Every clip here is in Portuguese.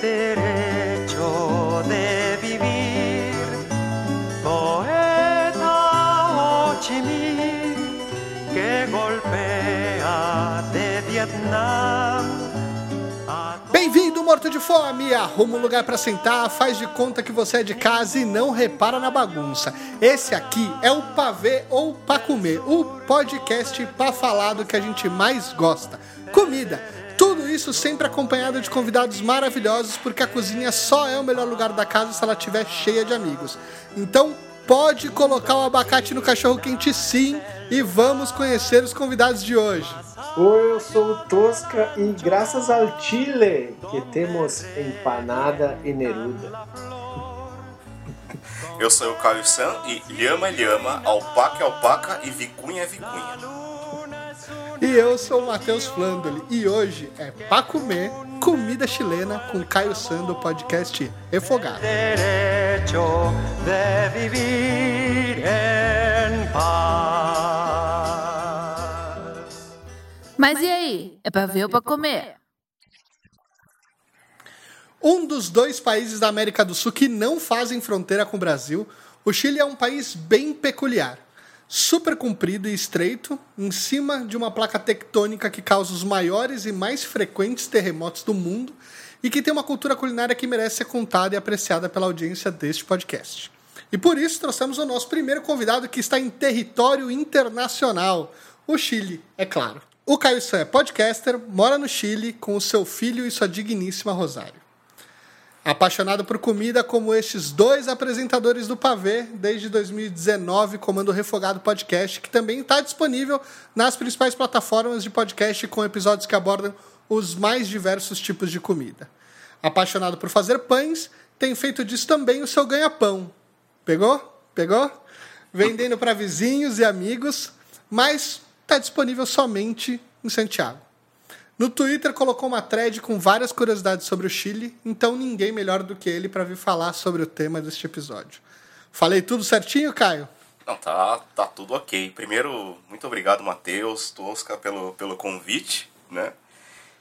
derecho de vivir. Poeta que golpea de. Bem-vindo, morto de fome! Arruma um lugar para sentar, faz de conta que você é de casa e não repara na bagunça. Esse aqui é o Pavê ou Pra Comer, o podcast pra falar do que a gente mais gosta: comida. Tudo isso sempre acompanhado de convidados maravilhosos, porque a cozinha só é o melhor lugar da casa se ela estiver cheia de amigos. Então, pode colocar o abacate no cachorro quente sim e vamos conhecer os convidados de hoje. Oi, eu sou o Tosca e graças ao Chile que temos empanada e neruda. Eu sou o Caio San e lhama é lhama, alpaca é alpaca e vicunha é vicunha. E eu sou o Matheus Flandoli e hoje é pra comer comida chilena com Caio San do podcast Refogado. De vivir en paz. Mas e aí? É pra ver ou pra comer? Um dos dois países da América do Sul que não fazem fronteira com o Brasil, o Chile é um país bem peculiar. Super comprido e estreito, em cima de uma placa tectônica que causa os maiores e mais frequentes terremotos do mundo e que tem uma cultura culinária que merece ser contada e apreciada pela audiência deste podcast. E por isso trouxemos o nosso primeiro convidado que está em território internacional, o Chile, é claro. O Caio San é podcaster, mora no Chile com o seu filho e sua digníssima Rosário. Apaixonado por comida como estes dois apresentadores do Pavê, desde 2019 comando Refogado Podcast, que também está disponível nas principais plataformas de podcast com episódios que abordam os mais diversos tipos de comida. Apaixonado por fazer pães, tem feito disso também o seu ganha-pão. Pegou? Pegou? Vendendo para vizinhos e amigos, mas está disponível somente em Santiago. No Twitter colocou uma thread com várias curiosidades sobre o Chile, então ninguém melhor do que ele para vir falar sobre o tema deste episódio. Falei tudo certinho, Caio? Não, tá, tá tudo ok. Primeiro, muito obrigado, Matheus, Tosca, pelo, pelo convite, né?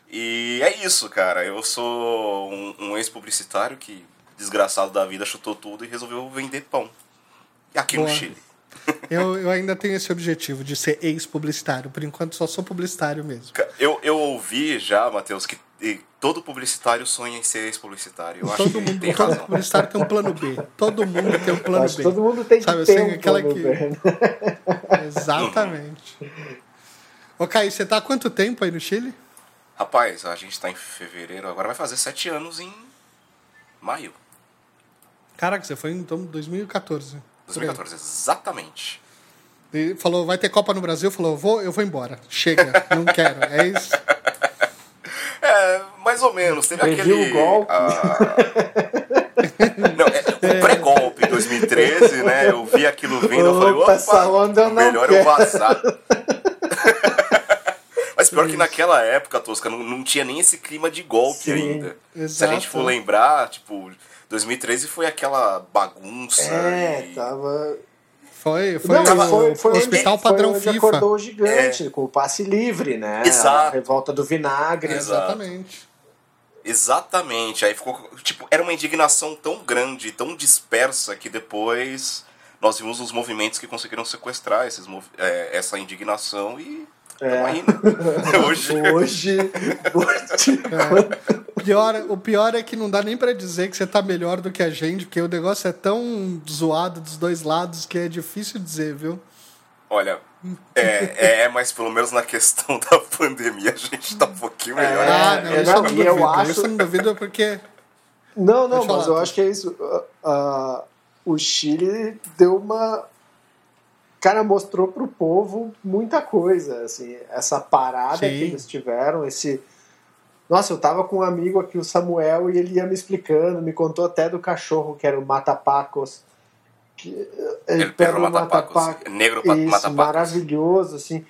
E é isso, cara. Eu sou um, um ex-publicitário que, desgraçado da vida, chutou tudo e resolveu vender pão. Aqui Boa. no Chile. Eu, eu ainda tenho esse objetivo de ser ex-publicitário. Por enquanto, só sou publicitário mesmo. Eu, eu ouvi já, Matheus, que todo publicitário sonha em ser ex-publicitário. Eu acho Todo que mundo, tem todo razão. publicitário tem um plano B. Todo mundo tem um plano Acho B. que todo mundo tem que Sabe ter assim, um aquela plano que- B, né? Exatamente. Ô, Caio, você tá há quanto tempo aí no Chile? Rapaz, a gente tá em fevereiro, agora vai fazer sete anos em maio. Caraca, você foi em então, 2014. 2014, exatamente. E falou, vai ter Copa no Brasil? Falou, vou, eu vou embora. Chega, não quero. É isso. É, mais ou menos. Teve Previu aquele. o golpe. ah, Não, é, o pré-golpe 2013, né? Eu vi aquilo vindo, eu falei, Opa, essa onda eu não melhor eu quero." vazar. Mas pior que naquela época, Tosca, não, não tinha nem esse clima de golpe Sim, ainda. Se a exato. gente for lembrar, tipo, 2013 foi aquela bagunça. É, e- tava. Foi, foi, Não, o foi, foi onde- Hospital foi Padrão onde FIFA. acordou o gigante, com o passe livre, né? Exato. A revolta do vinagre. Exato. Exatamente. Exatamente. Aí ficou. Tipo, era uma indignação tão grande, tão dispersa, que depois nós vimos os movimentos que conseguiram sequestrar esses, é, essa indignação e. É. Tamo aí, né? Hoje. Hoje, hoje O pior, o pior é que não dá nem pra dizer que você tá melhor do que a gente, porque o negócio é tão zoado dos dois lados que é difícil dizer, viu? Olha, é, é, mas pelo menos na questão da pandemia a gente tá um pouquinho melhor. Ah, É, não, é, isso eu não, não e eu duvido. acho- Isso eu não duvido porque. Não, não, mas eu acho que é isso. Ah, ah, o Chile deu uma. Cara, mostrou pro povo muita coisa, assim, essa parada Sim. que eles tiveram, esse. Nossa, eu tava com um amigo aqui, o Samuel, e ele ia me explicando, me contou até do cachorro, que era o Matapacos. Que, ele El pega perro o matapacos, negro Isso, matapacos. maravilhoso, assim.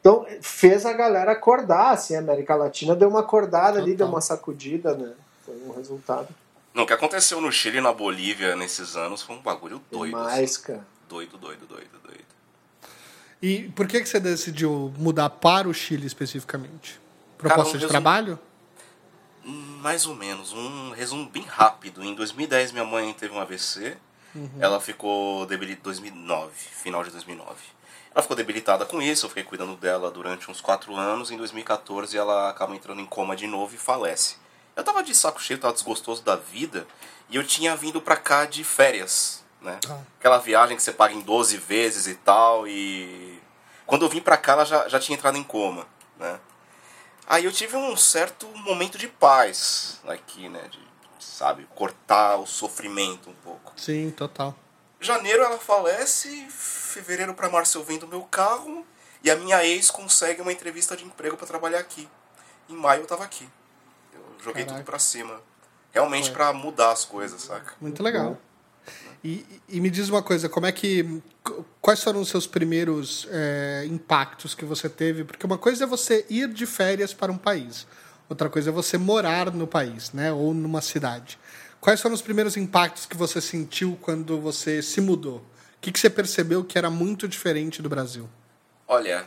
Então, fez a galera acordar, assim, a América Latina deu uma acordada ali, Total. deu uma sacudida, né? Foi um resultado Não, o que aconteceu no Chile e na Bolívia nesses anos foi um bagulho doido. demais, assim. cara. Doido, doido, doido, doido. E por que, que você decidiu mudar para o Chile especificamente? Proposta Cara, um de trabalho? mais ou menos. Um resumo bem rápido. Em 2010, minha mãe teve um AVC. Ela ficou debilitada. 2009, final de 2009. Ela ficou debilitada com isso. Eu fiquei cuidando dela durante uns 4 anos. Em 2014, ela acaba entrando em coma de novo e falece. Eu tava de saco cheio, tava desgostoso da vida. E eu tinha vindo pra cá de férias, né? Ah. Aquela viagem que você paga em 12 vezes e tal. E quando eu vim pra cá, ela já, já tinha entrado em coma, né? Aí eu tive um certo momento de paz aqui, né? De, sabe, cortar o sofrimento um pouco. Sim, total. Janeiro ela falece, fevereiro pra março eu vendo meu carro e a minha ex consegue uma entrevista de emprego pra trabalhar aqui. Em maio eu tava aqui. Eu joguei Caraca. tudo pra cima. Realmente pra mudar as coisas, saca? Muito legal. E, e me diz uma coisa, como é que. Quais foram os seus primeiros é, impactos que você teve? Porque uma coisa é você ir de férias para um país, outra coisa é você morar no país, né? Ou numa cidade. Quais foram os primeiros impactos que você sentiu quando você se mudou? O que, que você percebeu que era muito diferente do Brasil? Olha,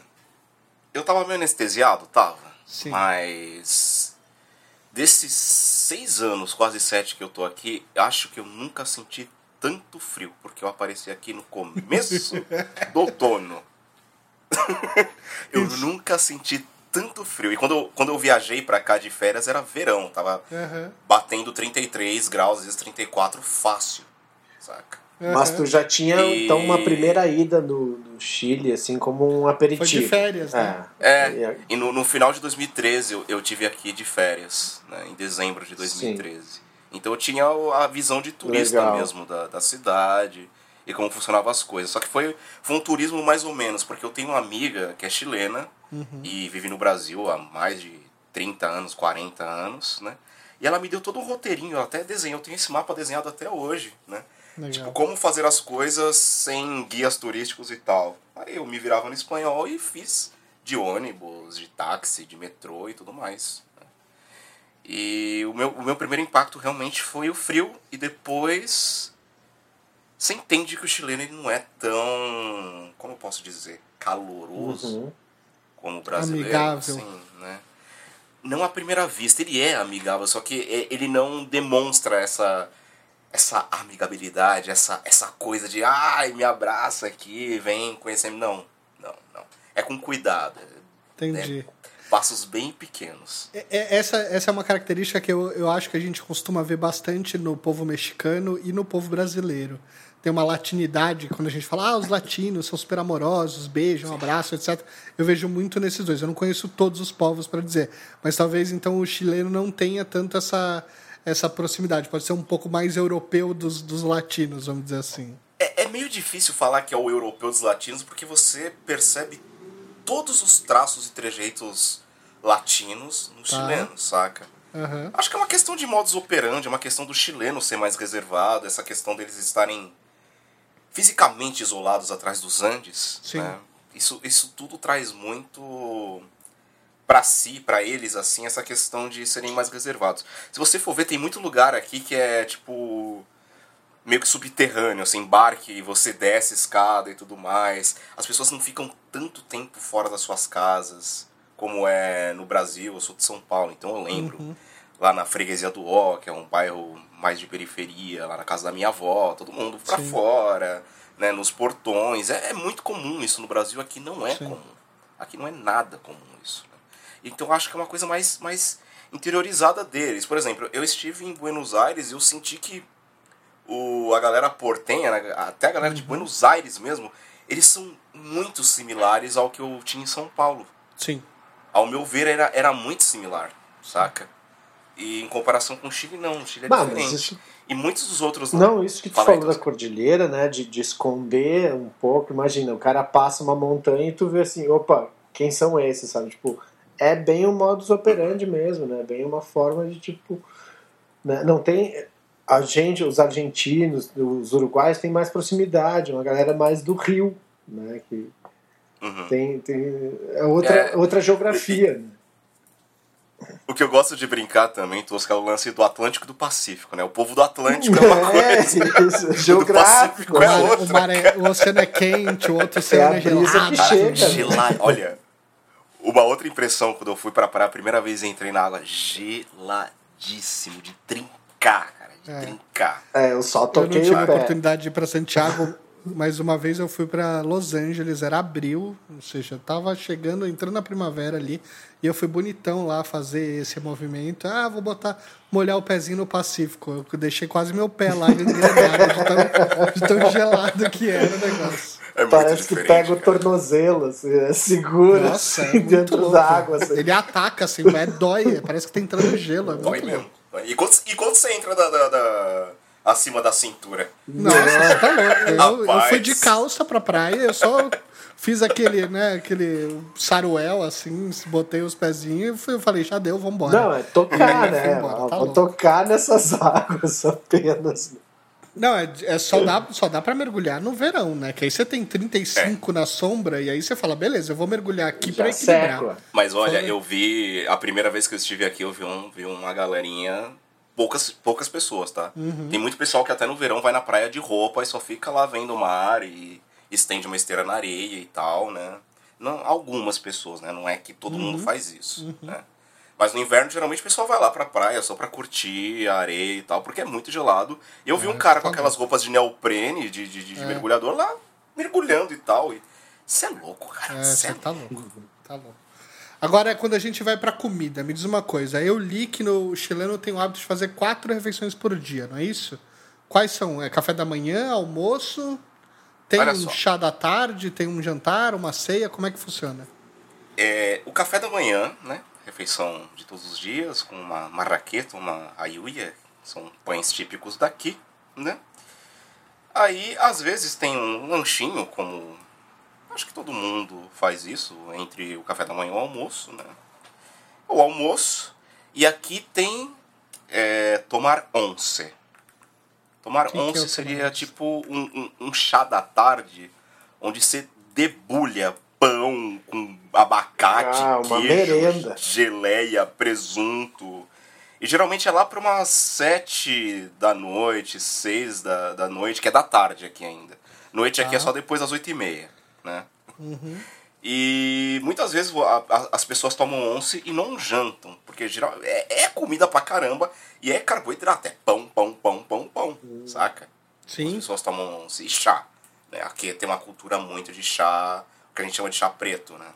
eu tava meio anestesiado, tava. Sim. Mas desses seis anos, quase sete que eu tô aqui, acho que eu nunca senti tanto frio, porque eu apareci aqui no começo do outono. eu nunca senti tanto frio. E quando eu, quando eu viajei pra cá de férias era verão, tava Aham. batendo 33 graus, às vezes 34 fácil, saca? Mas tu já tinha, E- então, uma primeira ida no, no Chile, assim, como um aperitivo. Foi de férias, né? É. É, e no, no final de 2013 eu, eu tive aqui de férias, né, em dezembro de 2013. Então eu tinha a visão de turista Legal. mesmo da, da cidade e como funcionavam as coisas. Só que foi, foi um turismo mais ou menos, porque eu tenho uma amiga que é chilena e vive no Brasil há mais de 30 anos, 40 anos, né? E ela me deu todo um roteirinho, ela até desenhou, eu tenho esse mapa desenhado até hoje, né? Legal. Tipo, como fazer as coisas sem guias turísticos e tal. Aí eu me virava no espanhol e fiz de ônibus, de táxi, de metrô e tudo mais. Né? E o meu, o meu primeiro impacto realmente foi o frio e depois você entende que o chileno ele não é tão, como eu posso dizer, caloroso Uhum. como o brasileiro. Amigável. assim, né? Não à primeira vista, ele é amigável, só que é- ele não demonstra essa essa amigabilidade, essa, essa coisa de ai, me abraça aqui, vem conhecer. Não, não, não. É com cuidado. é- Entendi. é passos bem pequenos. É- é- Essa, essa é uma característica que eu, eu acho que a gente costuma ver bastante no povo mexicano e no povo brasileiro. Tem uma latinidade, quando a gente fala, ah, os latinos são super amorosos, beijam, abraçam, etc. Eu vejo muito nesses dois. Eu não conheço todos os povos para dizer, mas talvez então o chileno não tenha tanto essa, essa proximidade. Pode ser um pouco mais europeu dos, dos latinos, vamos dizer assim. É, é meio difícil falar que é o europeu dos latinos porque você percebe todos os traços e trejeitos latinos no Tá. chileno, saca? Aham. Acho que é uma questão de modus operandi, é uma questão do chileno ser mais reservado, essa questão deles estarem fisicamente isolados atrás dos Andes. Sim. né? Isso, isso tudo traz muito pra si, pra eles, assim, essa questão de serem mais reservados. Se você for ver, tem muito lugar aqui que é tipo meio que subterrâneo, assim, embarque e você desce escada e tudo mais. As pessoas não ficam tanto tempo fora das suas casas como é no Brasil. Eu sou de São Paulo, então eu lembro lá na freguesia do Ó, que é um bairro mais de periferia, lá na casa da minha avó, todo mundo pra Sim. fora, né, nos portões. É, é muito comum isso no Brasil, aqui não é Sim. comum. Aqui não é nada comum isso. né? Então eu acho que é uma coisa mais, mais interiorizada deles. Por exemplo, eu estive em Buenos Aires e eu senti que o, a galera portenha, né, até a galera de Buenos Aires mesmo, eles são muito similares ao que eu tinha em São Paulo. Sim. Ao meu ver, era, era muito similar, saca? E em comparação com o Chile, não. O Chile é Bah, diferente. isso- E muitos dos outros... Não, isso que tu falou da cordilheira, né? De, de esconder um pouco. Imagina, o cara passa uma montanha e tu vê assim, opa, quem são esses, sabe? Tipo, é bem um modus operandi mesmo, né? Bem uma forma de tipo. Né? Não tem. A gente, os argentinos, os uruguaios têm mais proximidade, uma galera mais do Rio, né? Que Uhum. tem, tem é outra, É. outra geografia. né? O que eu gosto de brincar também, Tosca, é o lance do Atlântico e do Pacífico, né? O povo do Atlântico é uma É, coisa. isso, geográfico. Pacífico é né? outra. O, mar é- o oceano é quente, o outro oceano a é brisa gelado. que chega. Gelado. Olha, uma outra impressão quando eu fui pra praia a primeira vez e entrei na água, aguardíssimo, de trincar, É. trincar. É, eu só Eu não toquei tive o a oportunidade de ir para Santiago, mas uma vez eu fui para Los Angeles, era abril, ou seja, tava chegando, entrando na primavera ali, e eu fui bonitão lá fazer esse movimento. Ah, vou botar, molhar o pezinho no Pacífico. Eu deixei quase meu pé lá engrenado, de tão, de tão gelado que era o negócio. É Parece que pega o tornozelo, assim, é seguro Nossa, é assim, dentro louco. da água. Assim. Ele ataca, assim, o pé dói, parece que tá entrando gelo. É muito Dói louco. mesmo. E quando, e quando você entra da, da- da- acima da cintura? Você tá louco. Eu, eu fui de calça pra praia, eu só fiz aquele, né, aquele saruel, assim, botei os pezinhos e fui- eu falei, já deu, vambora. Não, é tocar, né? embora, tá Vou louco. tocar nessas águas apenas. Não, é, é só, dá, só dá pra mergulhar no verão, né? Que aí você tem 35 na sombra e aí você fala, beleza, eu vou mergulhar aqui pra Já equilibrar. Mas olha, Foi. eu vi. A primeira vez que eu estive aqui, eu vi, um, vi uma galerinha. Poucas, poucas pessoas, tá? Uhum. Tem muito pessoal que até no verão vai na praia de roupa e só fica lá vendo o mar e estende uma esteira na areia e tal, né? Não, algumas pessoas, né? Não é que todo Uhum. mundo faz isso, né? Mas no inverno, geralmente, o pessoal vai lá pra praia só pra curtir a areia e tal, porque é muito gelado. E eu vi um cara com aquelas roupas de neoprene, de, de, de É. mergulhador, lá mergulhando e tal. E... Você é louco, cara. É, Você você é tá louco. Tá louco. Agora, quando a gente vai pra comida, me diz uma coisa. Eu li que no chileno tem o hábito de fazer quatro refeições por dia, não é isso? Quais são? É café da manhã, almoço, tem Olha um só. chá da tarde, tem um jantar, uma ceia, como é que funciona? É, o café da manhã, né? Refeição de todos os dias, com uma marraqueta, uma aiuia, são pães típicos daqui, né? Aí, às vezes, tem um lanchinho, como acho que todo mundo faz isso, entre o café da manhã e o almoço, né? O almoço, e aqui tem é, tomar once. Tomar Que que é seria tipo um, um, um chá da tarde, onde você debulha pão com abacate, Ah, uma queijo, merenda. geleia, presunto. E geralmente é lá para umas sete da noite, seis da, da noite, que é da tarde aqui ainda. Noite aqui é Ah. só depois das oito e meia, né? E muitas vezes as pessoas tomam once e não jantam, porque geral, é, é comida pra caramba e é carboidrato, é pão, pão, pão, pão, pão, saca? As Sim. pessoas tomam once e chá. Né? Aqui tem uma cultura muito de chá, que a gente chama de chá preto, né?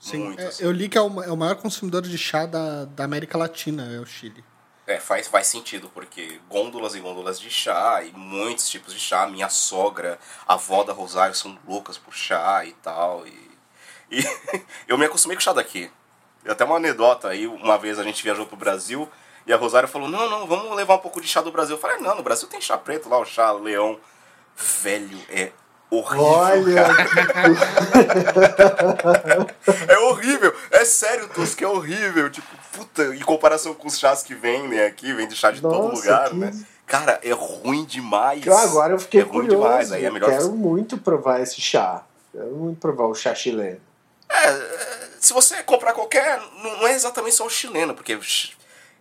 Sim. Muito, É, assim. eu li que é o, é o maior consumidor de chá da, da América Latina, é o Chile. É, faz, faz sentido, porque gôndolas e gôndolas de chá e muitos tipos de chá. Minha sogra, a avó da Rosário são loucas por chá e tal. E, e eu me acostumei com o chá daqui. E até uma anedota aí, uma vez a gente viajou pro Brasil e a Rosário falou: Não, não, vamos levar um pouco de chá do Brasil. Eu falei: Não, no Brasil tem chá preto lá, o chá leão. Velho, é horrível. Olha, É horrível, é sério, Tosco, é horrível. Tipo, puta, em comparação com os chás que vendem aqui, vem de chá de todo Nossa, lugar, que- né? Cara, é ruim demais. agora eu fiquei é ruim curioso. demais. Aí é melhor. Quero muito provar esse chá. Quero muito provar o chá chileno. É, se você comprar qualquer, não é exatamente só o chileno, porque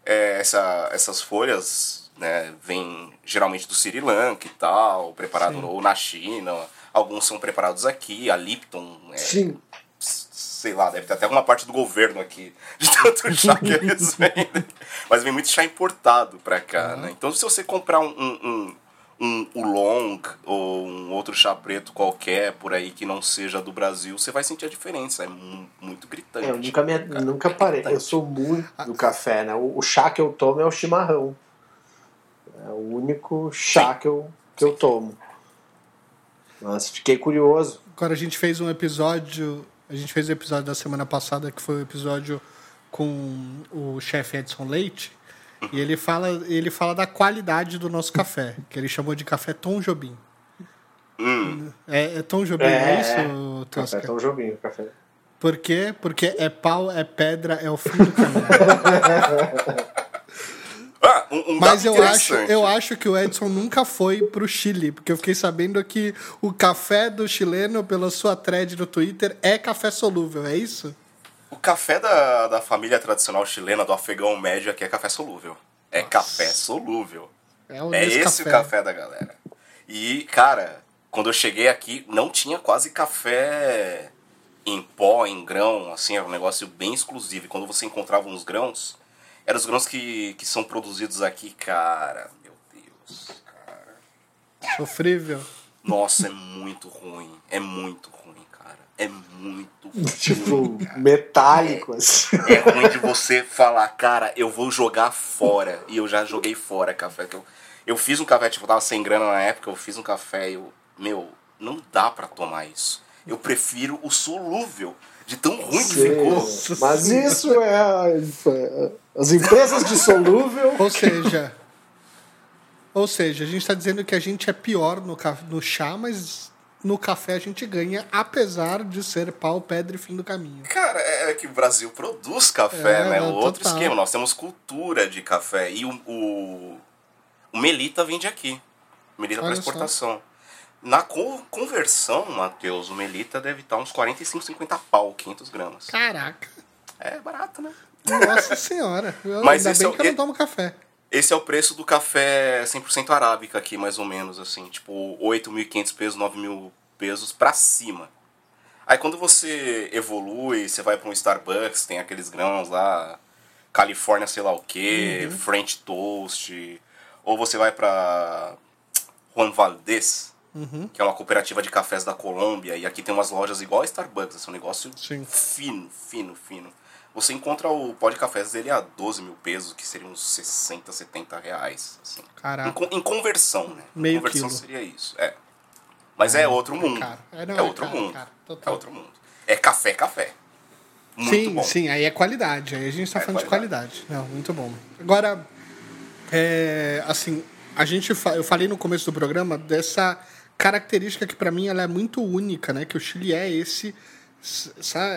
é, essa, essas folhas né, vêm geralmente do Sri Lanka e tal, preparado ou na China. Alguns são preparados aqui, a Lipton. é, Sim. sei lá, deve ter até uma parte do governo aqui, de tanto chá que eles vendem. Mas vem muito chá importado pra cá, né? Então se você comprar um, um, um, um oolong ou um outro chá preto qualquer por aí que não seja do Brasil, você vai sentir a diferença. É mu- muito gritante. É, eu nunca, me, Cara, nunca parei. Eu sou muito do café, né? O, o chá que eu tomo é o chimarrão. É o único chá Sim. que eu, que eu tomo. Mas fiquei curioso. Agora a gente fez um episódio. A gente fez o episódio da semana passada, que foi o episódio com o chefe Edson Leite. E ele fala, ele fala da qualidade do nosso café, que ele chamou de café Tom Jobim. Hum, É, é Tom Jobim, é, É, isso, Tosca? Café tão jovinho, café. Por quê? Porque é pau, é pedra, é o fim do caminho. Ah, um, um Mas eu acho, eu acho que o Edson nunca foi pro Chile, porque eu fiquei sabendo que o café do chileno, pela sua thread no Twitter, é café solúvel, é isso? O café da, da família tradicional chilena, do afegão médio, aqui é café solúvel. É café solúvel. É, o É esse Nescafé. o café da galera. E, cara, quando eu cheguei aqui, não tinha quase café em pó, em grão, assim, era um negócio bem exclusivo. E quando você encontrava uns grãos, Era os grãos que, que são produzidos aqui, cara. Meu Deus, cara. Sofrível. Nossa, é muito ruim. É muito ruim, cara. É muito ruim. Tipo, metálico, assim. É ruim de você falar, cara, eu vou jogar fora. E eu já joguei fora café. Que eu, eu fiz um café, tipo, eu tava sem grana na época, eu fiz um café e eu. Meu, não dá pra tomar isso. Eu prefiro o solúvel. De tão ruim que Sei. ficou. Mas isso é a- é- as empresas de solúvel. Ou seja. ou seja, a gente está dizendo que a gente é pior no, no chá, mas no café a gente ganha, apesar de ser pau, pedra e fim do caminho. Cara, é que o Brasil produz café, É, né? não, Outro total. esquema. Nós temos cultura de café. E o, o, o Melita vende aqui. Melita para Olha só. Na co- conversão, Matheus, o Melita deve estar uns 45, 50 pau, 500 gramas. Caraca. É barato, né? Nossa senhora. Eu, Mas ainda esse bem é o- que eu não tomo café. Esse é o preço do café 100% arábica aqui, mais ou menos, assim. Tipo, 8.500 pesos, 9.000 pesos pra cima. Aí quando você evolui, você vai pra um Starbucks, tem aqueles grãos lá, Califórnia sei lá o que, French Toast, ou você vai pra Juan Valdez, que é uma cooperativa de cafés da Colômbia, e aqui tem umas lojas igual a Starbucks, é um negócio Sim. fino, fino, fino. Você encontra o pó de cafés dele a 12 mil pesos, que seriam uns 60, 70 reais. Assim. Caraca. Em, em conversão, né? Em Meio conversão quilo. seria isso. É. Mas é outro mundo. É, É, não, é outro caro, mundo. caro, é outro mundo. É café, café. Muito sim, bom. sim, aí é qualidade. Aí a gente tá É falando de qualidade. Não, muito bom. Agora, é, assim, a gente fa- eu falei no começo do programa dessa característica que para mim ela é muito única, né? Que o Chile é esse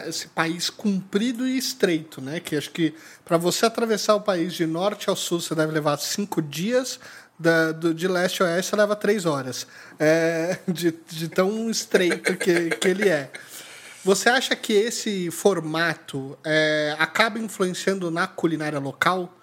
esse país comprido e estreito, né? Que acho que para você atravessar o país de norte ao sul você deve levar cinco dias, da, do, de leste a oeste você leva três horas, é, de, de tão estreito que, que ele é. Você acha que esse formato é, acaba influenciando na culinária local?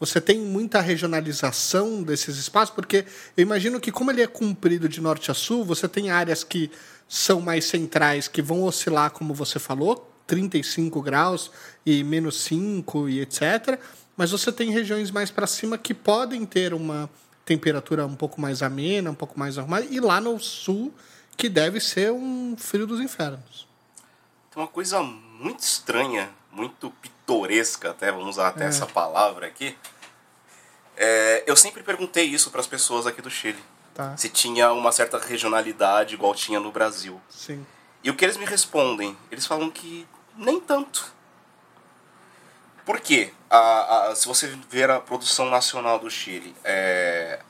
Você tem muita regionalização desses espaços? Porque eu imagino que, como ele é comprido de norte a sul, você tem áreas que são mais centrais, que vão oscilar, como você falou, 35 graus e menos 5 e etc. Mas você tem regiões mais para cima que podem ter uma temperatura um pouco mais amena, um pouco mais arrumada. E lá no sul, que deve ser um frio dos infernos. Tem uma coisa muito estranha, muito pitoresca, até, vamos usar É. até essa palavra aqui. É, eu sempre perguntei isso para as pessoas aqui do Chile. Tá? Se tinha uma certa regionalidade igual tinha no Brasil. Sim. E o que eles me respondem? Eles falam que nem tanto. Por quê? A, a- se você ver a produção nacional do Chile, é,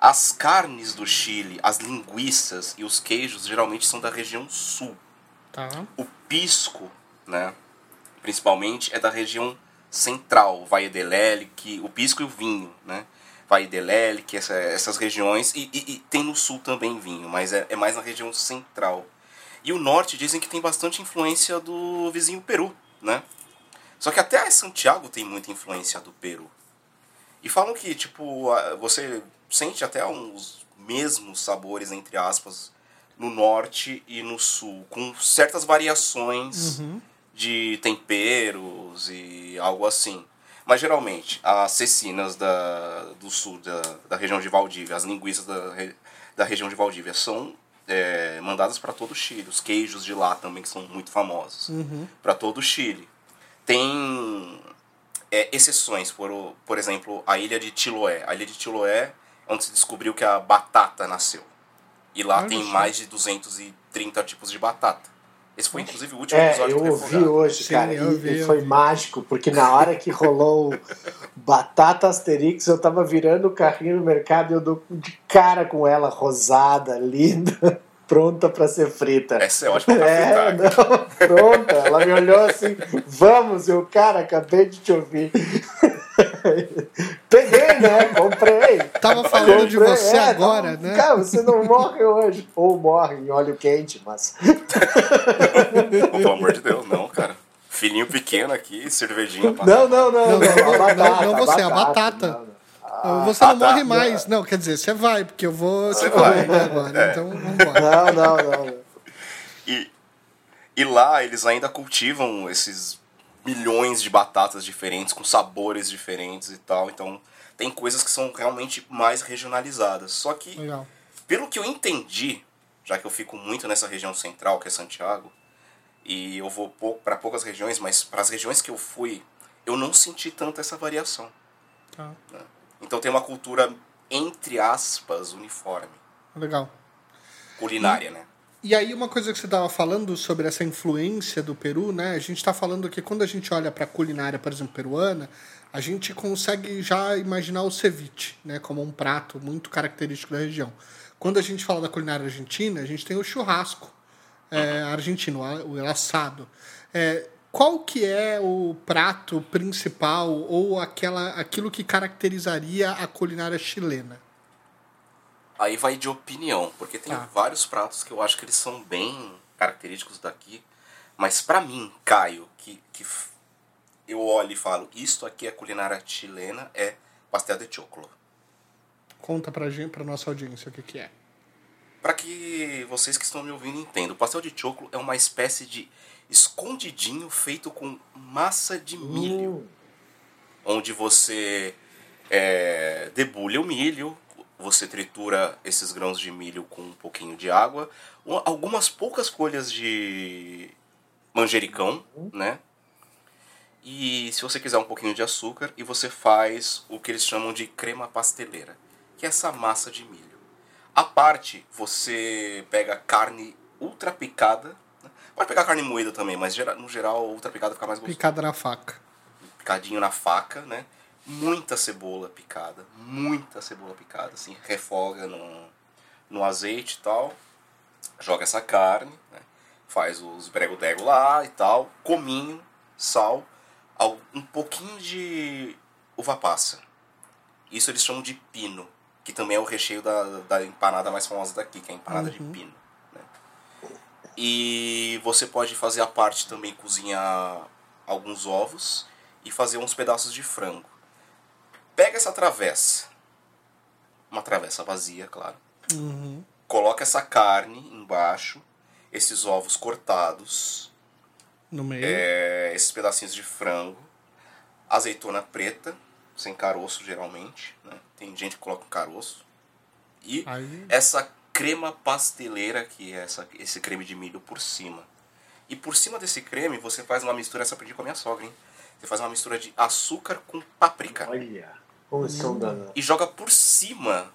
as carnes do Chile, as linguiças e os queijos geralmente são da região sul. Tá. O pisco, né, principalmente, é da região central, Valle del Lelique, o pisco e o vinho, né? Valle del Lelique, essa, essas regiões, e, e- e tem no sul também vinho, mas é, é mais na região central. E o norte dizem que tem bastante influência do vizinho Peru, né? Só que até Santiago tem muita influência do Peru. E falam que, tipo, você sente até uns mesmos sabores, entre aspas, no norte e no sul, com certas variações de temperos e algo assim. Mas geralmente, as cecinas da, do sul, da, da região de Valdívia, as linguiças da, da região de Valdívia são é, mandadas para todo o Chile. Os queijos de lá também, que são muito famosos, para todo o Chile. Tem é, exceções, por, por exemplo, a ilha de Chiloé. A ilha de Chiloé é onde se descobriu que a batata nasceu. E lá Olha tem mais de 230 tipos de batata. Esse foi inclusive o último É, episódio eu do ouvi Refogado. hoje, Sim, cara, eu e, vi, e eu foi vi. mágico, porque na hora que rolou o Batata Asterix, eu tava virando o carrinho no mercado e eu dou de cara com ela, rosada, linda, pronta pra ser frita. Essa é ótima pra É, fritar. não, pronta. Ela me olhou assim, vamos, eu, cara, acabei de te ouvir. Peguei, né? Comprei. Tava falando de Comprei, você é, agora, tava- né? Cara, você não morre hoje. Ou morre em óleo quente, mas. Pelo amor de Deus, não, cara. Filhinho pequeno aqui, cervejinha. pra- Não, não, não, Não, não. não, a não, não você, a batata. batata. não, não. você não ah, tá. morre mais. Não, quer dizer, você vai, porque eu vou te Você vai. agora. É. Então, vambora. Não, não, não. não. E, e lá eles ainda cultivam esses milhões de batatas diferentes, com sabores diferentes e tal. Então, tem coisas que são realmente mais regionalizadas. Só que, Legal. pelo que eu entendi, já que eu fico muito nessa região central, que é Santiago, e eu vou para poucas regiões, mas para as regiões que eu fui, eu não senti tanto essa variação. Tá. Então tem uma cultura, entre aspas, uniforme. Legal. Culinária, né? E aí uma coisa que você estava falando sobre essa influência do Peru, né? A gente está falando que quando a gente olha para a culinária, por exemplo, peruana, a gente consegue já imaginar o ceviche, né? Como um prato muito característico da região. Quando a gente fala da culinária argentina, a gente tem o churrasco é, argentino, o assado. É, qual que é o prato principal ou aquela, aquilo que caracterizaria a culinária chilena? Aí vai de opinião, porque tem Tá. vários pratos que eu acho que eles são bem característicos daqui. Mas pra mim, Caio, que, que eu olho e falo, isto aqui é culinária chilena, é pastel de choclo. Conta pra gente, pra nossa audiência, o que, que é. Para que vocês que estão me ouvindo entendam, o pastel de choclo é uma espécie de escondidinho feito com massa de milho. Hum, onde você é, debulha o milho, você tritura esses grãos de milho com um pouquinho de água, algumas poucas folhas de manjericão, né? E se você quiser um pouquinho de açúcar, e você faz o que eles chamam de crema pasteleira, que é essa massa de milho. A parte, você pega carne ultra picada, né? pode pegar carne moída também, mas no geral ultra picada fica mais gostoso Picada na faca. picadinho na faca, né? Muita cebola picada, muita cebola picada, assim, refoga no, no azeite e tal. Joga essa carne, né? faz os brego-dego lá e tal, cominho, sal, al- um pouquinho de uva passa. Isso eles chamam de pino, que também é o recheio da, da empanada mais famosa daqui, que é a empanada de pino. né? E você pode fazer a parte também cozinhar alguns ovos e fazer uns pedaços de frango. Pega essa travessa, uma travessa vazia, claro. Uhum. Coloca essa carne embaixo, esses ovos cortados, No meio. é, esses pedacinhos de frango, azeitona preta, sem caroço geralmente, né? tem gente que coloca um caroço, e Aí- essa crema pasteleira que é essa, esse creme de milho por cima. E por cima desse creme você faz uma mistura, essa eu aprendi com a minha sogra, hein? Você faz uma mistura de açúcar com páprica olha, como danados. e joga por cima,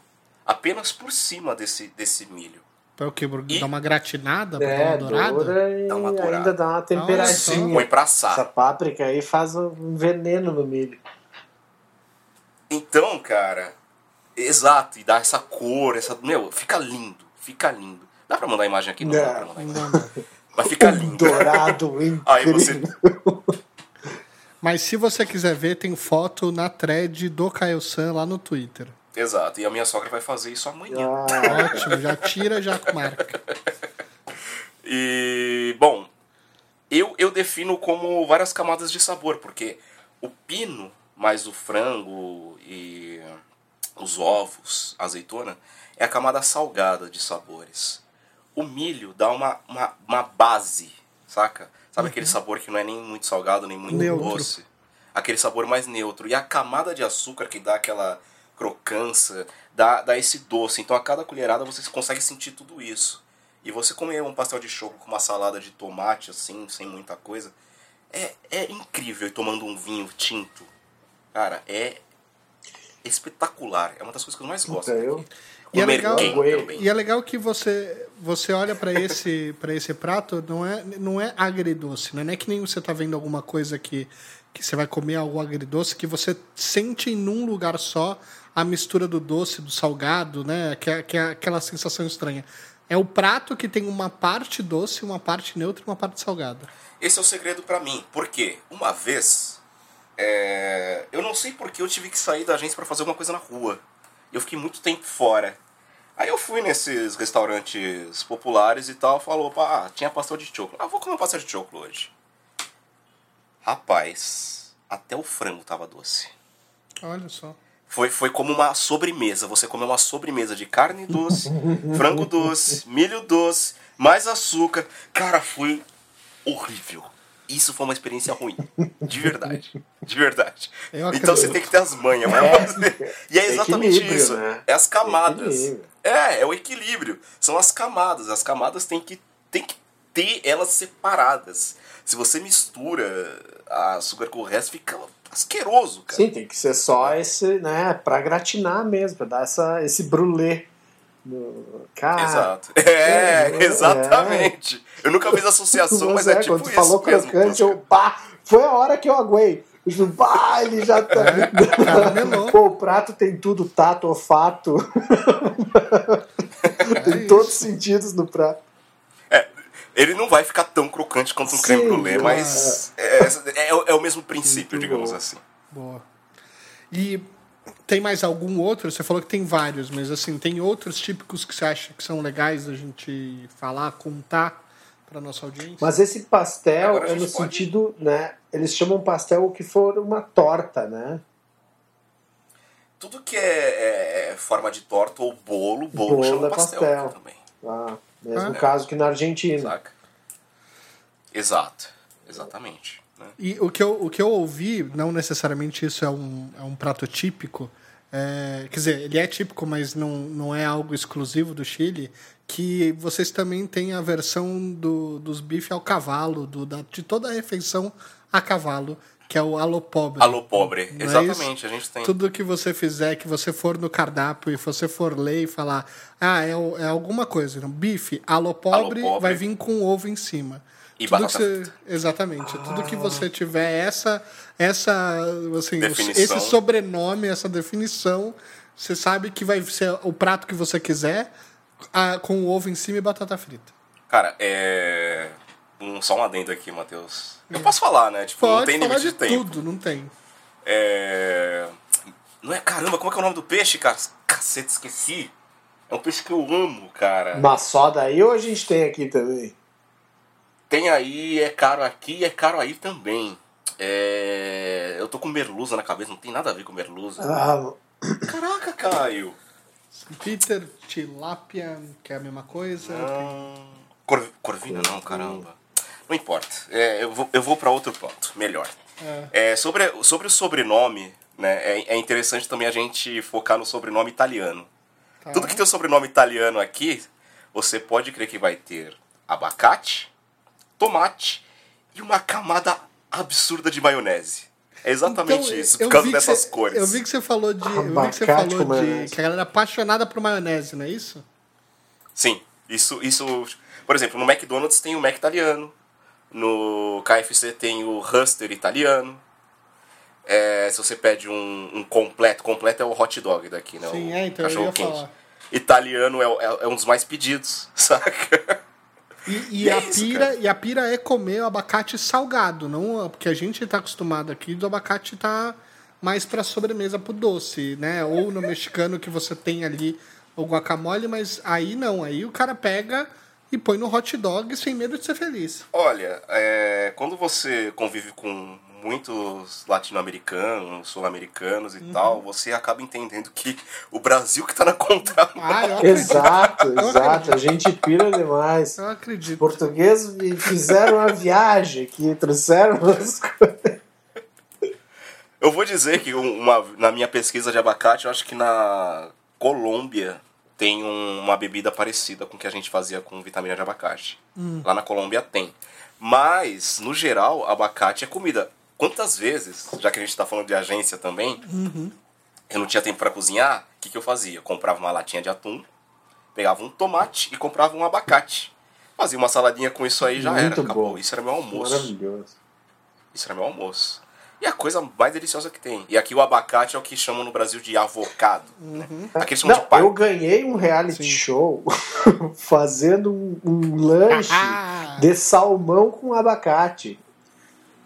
apenas por cima desse, desse milho. Pra o quê? Pra E- dar uma gratinada? Pra dar É, uma dourada? doura e Dá uma dourada. ainda dá uma temperadinha. põe pra assar. Essa páprica aí faz um veneno no milho. Então, cara, exato, e dá essa cor, essa. Meu, fica lindo, fica lindo. Dá pra mandar a imagem aqui? Não, dá pra mandar a imagem. Não, não. Mas fica lindo. Dourado, Aí você. Mas se você quiser ver, tem foto na thread do Caio San lá no Twitter. Exato, e a minha sogra vai fazer isso amanhã. Ah, Ótimo, já tira, já marca. E, bom, eu, eu defino como várias camadas de sabor, porque o pino, mais o frango e os ovos, a azeitona, é a camada salgada de sabores. O milho dá uma, uma, uma base, saca? Sabe aquele sabor que não é nem muito salgado, nem muito Neutro. doce? Aquele sabor mais neutro. E a camada de açúcar que dá aquela crocância, dá, dá esse doce. Então a cada colherada você consegue sentir tudo isso. E você comer um pastel de choco com uma salada de tomate, assim, sem muita coisa, é, é incrível. E tomando um vinho tinto, cara, é espetacular. É uma das coisas que eu mais gosto. Então, eu-. E é legal-. E é legal que você você olha pra esse para esse prato, não é não é agridoce, né? Não é que nem você tá vendo alguma coisa que que você vai comer algo agridoce que você sente em um lugar só a mistura do doce, do salgado, né? Que é, que é aquela sensação estranha. É o prato que tem uma parte doce, uma parte neutra e uma parte salgada. Esse é o segredo pra mim. Porque uma vez, é, eu não sei porque eu tive que sair da agência pra fazer alguma coisa na rua. Eu fiquei muito tempo fora. Aí eu fui nesses restaurantes populares e tal, falou, opa, ah, tinha pastel de choclo. Ah, vou comer um pastel de choclo hoje. Rapaz, até o frango tava doce. Olha só. Foi, foi como uma sobremesa. Você comeu uma sobremesa de carne doce, frango doce, milho doce, mais açúcar. Cara, foi horrível. Isso foi uma experiência ruim. De verdade. De verdade. Eu Então você tem que ter as manhas pra É. E é exatamente Equilíbrio, isso. né? É as camadas. Equilíbrio. É, é o equilíbrio. São as camadas. As camadas tem que, tem que ter elas separadas. Se você mistura açúcar com o resto, fica asqueroso, cara. Sim, tem que ser só esse, né, pra gratinar mesmo, pra dar essa, esse brulê. No... Cara, Exato. É, é. exatamente. Eu nunca fiz associação, mas é, tipo quando isso falou mesmo. crocante, eu, pá, foi a hora que eu aguei. Eu, pá, ele já tá. caramelou. Pô, o prato tem tudo, tato, olfato. tem isso. todos os sentidos no prato. É, ele não vai ficar tão crocante quanto um Sim, creme brulee, é. mas é, é, o- é o mesmo princípio, Muito digamos bom. assim. Boa. E tem mais algum outro? Você falou que tem vários, mas assim, tem outros típicos que você acha que são legais da gente falar, contar para nossa audiência? Mas esse pastel Agora é no pode- sentido, né? Eles chamam pastel o que for uma torta, né? Tudo que é, é forma de torta ou bolo, bolo, Bolo chama é pastel, pastel. também. Ah, mesmo Ah. caso que na Argentina. Saca? Exato. Exatamente. Né? E o que, eu, o que eu ouvi, não necessariamente isso é um, é um prato típico, é, quer dizer, ele é típico, mas não, não é algo exclusivo do Chile, que vocês também têm a versão do, dos bifes ao cavalo, do, da, de toda a refeição a cavalo, que é o alô pobre. Alô pobre. Não é Exatamente, a gente tem. Tudo que você fizer, que você for no cardápio e você for ler e falar, ah, é, é alguma coisa, não? bife, alô pobre, pobre. vai vir com ovo em cima. E Tudo batata que você, exatamente, tudo que você tiver essa essa assim, Definição. esse sobrenome, essa definição, você sabe que vai ser o prato que você quiser, ah, com o ovo em cima e batata frita. Cara, é. Um, só um adendo aqui, Matheus. Eu posso falar, né? Tipo, não Pode tem falar limite de de tempo. tudo, não tem. É. Não é caramba, como é que é o nome do peixe, cara? Cacete, esqueci. É um peixe que eu amo, cara. Mas só daí ou a gente tem aqui também? Tem aí, é caro aqui e é caro aí também. É... Eu tô com merluza na cabeça, não tem nada a ver com merluza. Ah, Caraca, Caio. Peter, tilápia, que é a mesma coisa. Não. Cor... Corvina não, caramba. Não importa. É, eu vou, eu vou para outro ponto, melhor. É, sobre, sobre o sobrenome, né, é, é interessante também a gente focar no sobrenome italiano. Tá. Tudo que tem o sobrenome italiano aqui, você pode crer que vai ter abacate, tomate e uma camada absurda de maionese. É exatamente Então, isso, por causa dessas você- cores. Eu vi que você falou de. eu vi que você falou de. maionese. Que a galera é apaixonada por maionese, não é isso? Sim, isso, isso. Por exemplo, no McDonald's tem o Mac italiano, no KFC tem o Huster italiano. É, se você pede um, um completo, completo é o hot dog daqui, né? Sim, o é, então eu ia cachorro-quente. falar. Italiano é, é- é um dos mais pedidos, saca? E, e é a isso, pira, cara. e a pira é comer o abacate salgado, não porque a gente tá acostumado aqui do abacate tá mais pra sobremesa pro doce, né? Ou no mexicano que você tem ali o guacamole, mas aí não, aí o cara pega e põe no hot dog sem medo de ser feliz. Olha, é, quando você convive com muitos latino-americanos, sul-americanos e Uhum. tal, você acaba entendendo que o Brasil que tá na contramão. Ah, exato, Eu exato. A gente pira demais. Eu acredito. Os portugueses me fizeram uma viagem aqui, trouxeram umas coisas. Eu vou dizer que um- uma, na minha pesquisa de abacate, eu acho que na Colômbia tem um- uma bebida parecida com o que a gente fazia com vitamina de abacate. Lá na Colômbia tem. Mas, no geral, abacate é comida. Quantas vezes, já que a gente tá falando de agência também, eu não tinha tempo para cozinhar, o que, que eu fazia? Eu comprava uma latinha de atum, pegava um tomate e comprava um abacate. Fazia uma saladinha com isso aí e já era. Muito Acabou. bom. Isso era meu almoço. Maravilhoso. Isso era meu almoço. E a coisa mais deliciosa que tem. E aqui o abacate é o que chamam no Brasil de avocado. Né? Aqui eles chamam Não, de pai. eu ganhei um reality show fazendo um, um lanche Ah. de salmão com abacate.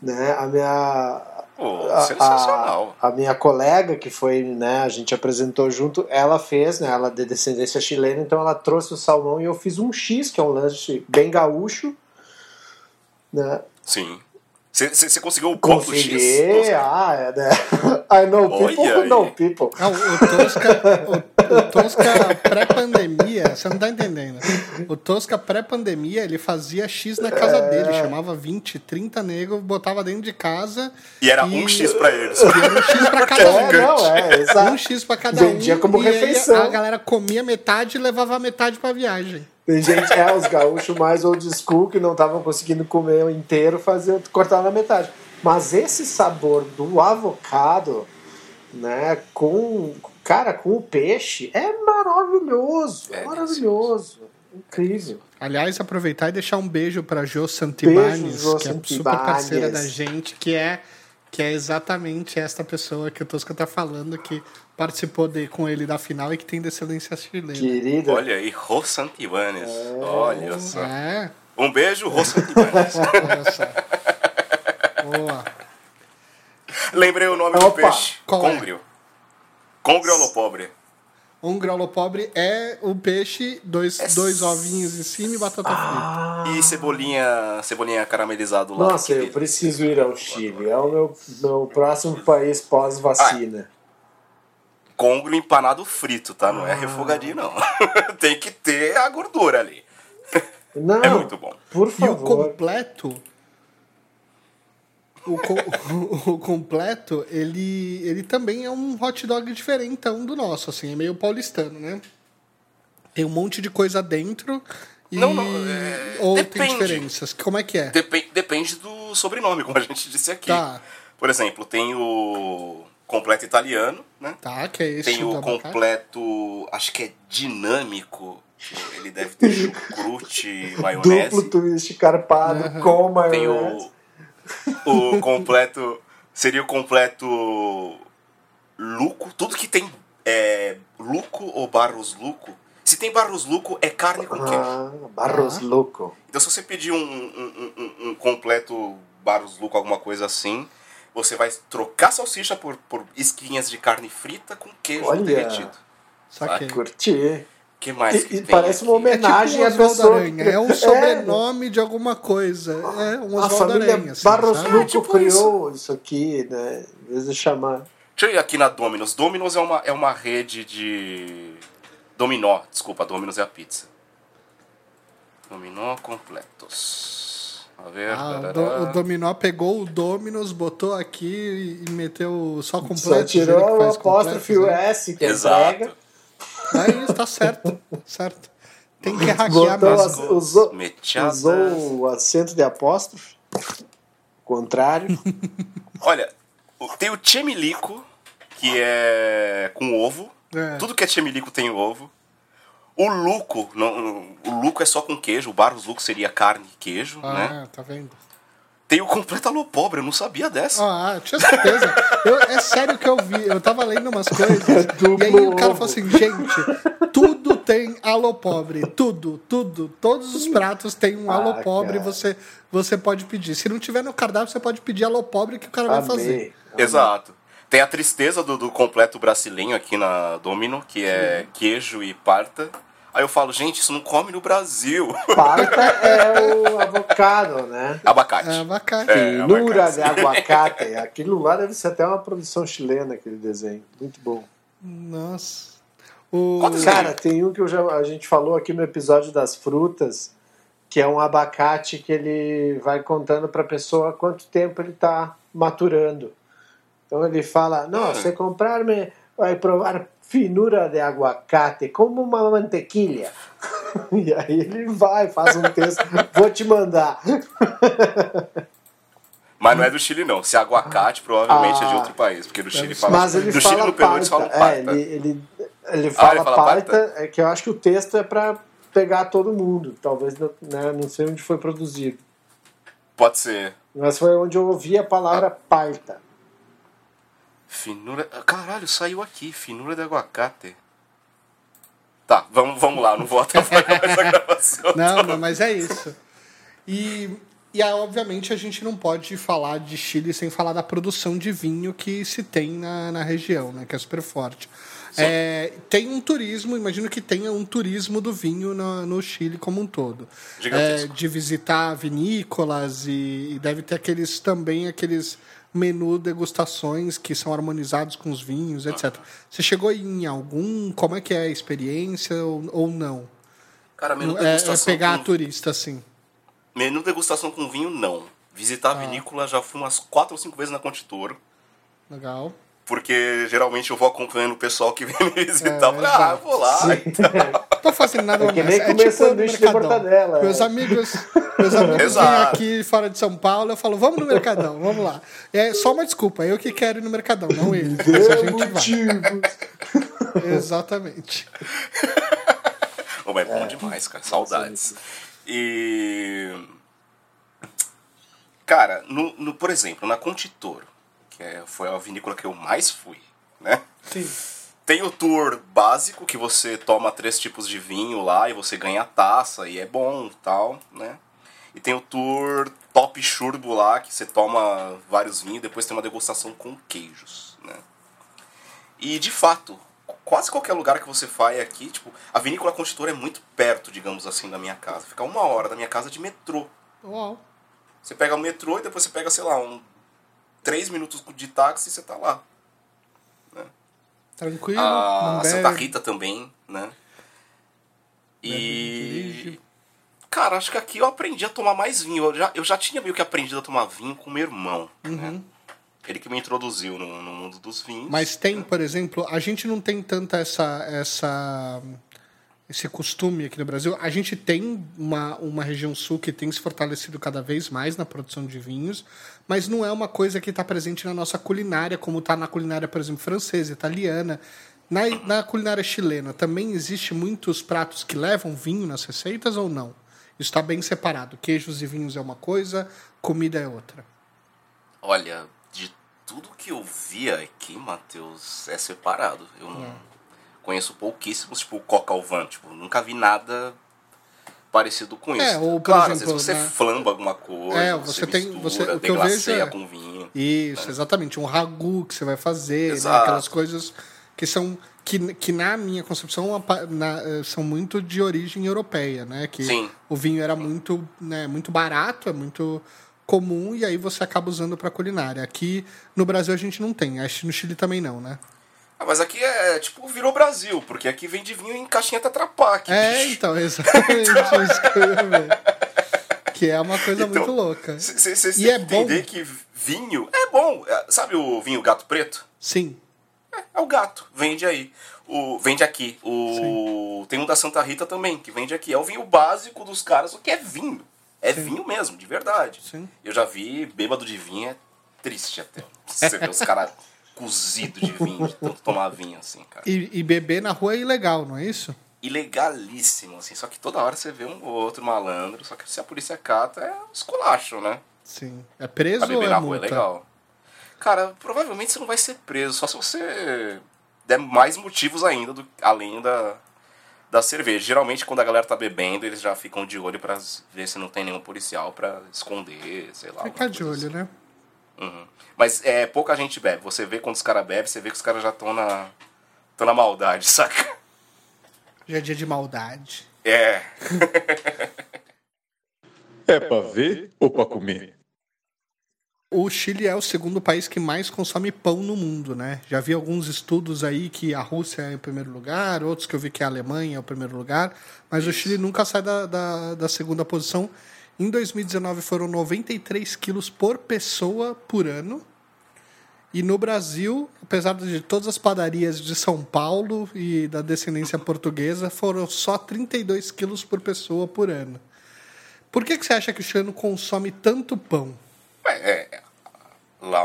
Né? A minha Pô, a, sensacional. a- a minha colega que foi, né, a gente apresentou junto, ela fez, né, ela é de descendência chilena, então ela trouxe o salmão e eu fiz um X, que é um lanche bem gaúcho, né? Sim. Você conseguiu o ponto X? Consegui, ah, é, né? I know people Olha who know people. Ah, o, o Tosca, o o Tosca pré-pandemia, você não tá entendendo. O Tosca pré-pandemia, ele fazia X na casa É. dele, chamava 20, 30 negros, botava dentro de casa. E era um X pra eles. E era um X pra cada um. É, não, é, exato. Um X pra cada Vendia um. como e aí refeição. a galera comia metade e levava metade pra viagem. Tem gente, é, os gaúchos mais old school que não estavam conseguindo comer o inteiro, faziam, cortar na metade. Mas esse sabor do avocado, né, com, cara, com o peixe, é maravilhoso, é É maravilhoso, incrível. Aliás, aproveitar e deixar um beijo para Jo Santibanes, Beijo, Jo que é super parceira da gente, que é que é exatamente esta pessoa que o Tosca tá falando, que participou de, com ele da final e que tem descendência chilena. Querida, Olha aí, Rô Santibanes. Olha só. É, Um beijo, Rô Santibanes. olha só. Boa. Lembrei o nome Opa, do peixe. qual é? Congrio. Congrio alopobre. Um grolo pobre é o peixe, dois, É dois ovinhos em cima e batata Ah. frita. E cebolinha, cebolinha caramelizado lá. Nossa, eu preciso ir ao Chile. É o meu, meu próximo país pós-vacina. Congrio empanado frito, tá? Não é Ah. refogadinho, não. Tem que ter a gordura ali. Não, É muito bom. por E o favor. completo. O, co- o completo, ele, ele também é um hot dog diferentão do nosso, assim, é meio paulistano, né? Tem um monte de coisa dentro e Não, não, é, ou tem depende. diferenças. Como é que é? Depen- depende do sobrenome, como a gente disse aqui. Tá. Por exemplo, tem o completo italiano, né? Tá, que é esse Tem o abacate. completo, acho que é dinâmico. Ele deve ter chucrute, maionese. Duplo twist carpado com Tem maionese. o, o completo. Seria o completo luco. Tudo que tem é, luco ou barros luco. Se tem barros luco, é carne com queijo. Ah, Barros Louco. Então, se você pedir um, um, um- um completo barros luco, alguma coisa assim, você vai trocar salsicha por, por esquinhas de carne frita com queijo Olha. derretido. Saquei. Curti. O que mais? E- que e tem parece uma aqui? É tipo homenagem um à pessoa. Aranha, é um sobrenome de alguma coisa. É um A Oswaldo família Aranha. assim, Barros sabe? Luco tipo criou isso. aqui, né? Em vez de chamar. Deixa eu ir aqui na Domino's. Domino's é uma, é uma rede de. Dominó, desculpa, Domino's é a pizza. Dominó completos. A ver. Ah, do- o Dominó pegou o Dominus, botou aqui e meteu só completo. Só tirou o apóstrofe né? S que Exato. entrega. Aí está certo, certo. Tem que hackear Botou mesmo. as- usou, usou o acento de apóstrofe. Contrário. Olha, o- tem o chemilico, que é com ovo. É. Tudo que é chemilico tem ovo. O luco, não, o luco é só com queijo. O barros luco seria carne e queijo, né? Ah, tá vendo? Tem o completo alopobre, eu não sabia dessa. Ah, tinha certeza. Eu- é sério que eu vi. Eu tava lendo umas coisas. Duplo e aí o cara falou assim, gente, tudo tem alopobre. Tudo, tudo. Todos os pratos têm um Ah, alopobre. cara. Você, você pode pedir. Se não tiver no cardápio, você pode pedir alopobre que o cara vai fazer. Amei. Exato. Tem a tristeza do, do completo brasileiro aqui na Domino, que é queijo e parta. Aí eu falo, gente, isso não come no Brasil. Parta é o avocado, né? Abacate. É abacate. É, Finura de aguacate. Aquilo lá deve ser até uma produção chilena, aquele desenho. Muito bom. Nossa. O... Cara, tem um que eu já, a gente falou aqui no episódio das frutas, que é um abacate que ele vai contando para a pessoa quanto tempo ele está maturando. Então ele fala: Não, você comprar-me, vai provar finura de aguacate como uma mantequilha. e aí ele vai, faz um texto, vou te mandar. Mas não é do Chile, não. Se é aguacate, provavelmente é de Ah. outro país. Porque no Chile fala. Mas ele Chile, fala no Peru, eles parta. falam parta. É, ele, ele, ele fala, ele fala parta, é que eu acho que o texto é para pegar todo mundo. Talvez, não- né, não sei onde foi produzido. Pode ser. Mas foi onde eu ouvi a palavra parta. Finura. Caralho, saiu aqui. Finura de aguacate. Tá, vamos, vamos lá. Não vou atrapalhar essa gravação. Não, não, mas é isso. E, e aí, obviamente, a gente não pode falar de Chile sem falar da produção de vinho que se tem na, na região, né? Que é super forte. É, tem um turismo, imagino que tenha um turismo do vinho no, no Chile como um todo. É, de visitar vinícolas e, e deve ter aqueles também aqueles menu degustações que são harmonizados com os vinhos, etc. Você chegou em algum? Como é que é a experiência ou, ou não? Cara, menu É, é degustação. pegar com... turista, assim. Menu degustação com vinho, não. Visitar a Ah. vinícola já fui umas quatro ou cinco vezes na Contitor. Legal. Porque geralmente eu vou acompanhando o pessoal que vem me visitar. É, ah, vou lá. Não tô fazendo nada É que mais. nem comer no sanduíche de mortadela, Meus é. amigos, meus amigos vêm aqui fora de São Paulo, eu falo, vamos no Mercadão, vamos lá. É só uma desculpa, eu que quero ir no Mercadão, não eles. Mas a gente vai. Exatamente. Ô, mas é bom demais, cara. Saudades. E. Cara, no, no- por exemplo, na Contitor, que é- foi a vinícola que eu mais fui, né? Sim. Tem o tour básico, que você toma três tipos de vinho lá e você ganha taça e é bom tal, né? E tem o tour top churbo lá, que você toma vários vinhos e depois tem uma degustação com queijos, né? E de fato, quase qualquer lugar que você vai aqui, tipo, a vinícola Constitor é muito perto, digamos assim, da minha casa. Fica uma hora da minha casa de metrô. Uau. Você pega o metrô e depois você pega, sei lá, um três minutos de táxi e você tá lá. Tranquilo, A Ah, Santa bebe. Rita também, né? E. Cara, acho que aqui eu aprendi a tomar mais vinho. Eu já, eu já tinha meio que aprendido a tomar vinho com meu irmão. Né? Ele que me introduziu no, no mundo dos vinhos. Mas tem, por exemplo, a gente não tem tanta essa, essa esse costume aqui no Brasil. A gente tem uma, uma região sul que tem se fortalecido cada vez mais na produção de vinhos, mas não é uma coisa que está presente na nossa culinária, como está na culinária, por exemplo, francesa, italiana. Na, na culinária chilena também existe muitos pratos que levam vinho nas receitas ou não? Isso está bem separado. Queijos e vinhos é uma coisa, comida é outra. Olha, de tudo que eu via aqui, Matheus, é separado. Eu não conheço pouquíssimos, tipo o Coca ao Vin, tipo, nunca vi nada parecido com isso. É, ou, por claro, exemplo, às vezes você na- flamba alguma coisa, É, você, você tem- mistura, você- o que eu vejo é- com vinho. Isso, exatamente. Um ragu que você vai fazer, né? Aquelas coisas que são que, que na minha concepção na- eh, são muito de origem europeia, né? Que Sim. o vinho era muito, né, muito barato, é muito comum e aí você acaba usando para culinária. Aqui no Brasil a gente não tem, acho que no Chile também não, né? Ah, mas aqui é tipo, virou Brasil, porque aqui vende vinho em caixinha Tetra Pak. É, bicho. então, exatamente isso que eu ia ver. Que é uma coisa Então, muito louca. E é bom? entender que vinho é bom. É, Sabe o vinho gato preto? Sim. É o gato, vende aí. O, vende aqui. O, tem um da Santa Rita também, que vende aqui. É o vinho básico dos caras, o que é vinho. É vinho mesmo, de verdade. Sim. Eu já vi bêbado de vinho, é triste até. Você vê os caras cozidos de vinho, de tanto tomar vinho assim, cara. E, e beber na rua é ilegal, não é isso? Ilegalíssimo, assim. Só que toda hora você vê um ou outro malandro. Só que se a polícia cata, é um esculacho, né? Sim. É preso Pra ou beber é na rua é multa? legal. Cara, provavelmente você não vai ser preso, só se você der mais motivos ainda, do, além da, da cerveja. Geralmente, quando a galera tá bebendo, eles já ficam de olho pra ver se não tem nenhum policial pra esconder, sei lá. Fica alguma de olho, né? Uhum. Mas é, pouca gente bebe. Você vê quando os caras bebem, você vê que os caras já estão na, tão na maldade, saca? Já é dia de maldade. É. É pra ver ou pra comer? O Chile é o segundo país que mais consome pão no mundo, né? Já vi alguns estudos aí que a Rússia é em primeiro lugar, outros que eu vi que a Alemanha é o primeiro lugar, mas o Chile nunca sai da, da, da segunda posição. Em 2019 foram 93 quilos por pessoa por ano. E no Brasil, apesar de todas as padarias de São Paulo e da descendência portuguesa, foram só 32 quilos por pessoa por ano. Por que, que você acha que o chileno consome tanto pão? É. é, La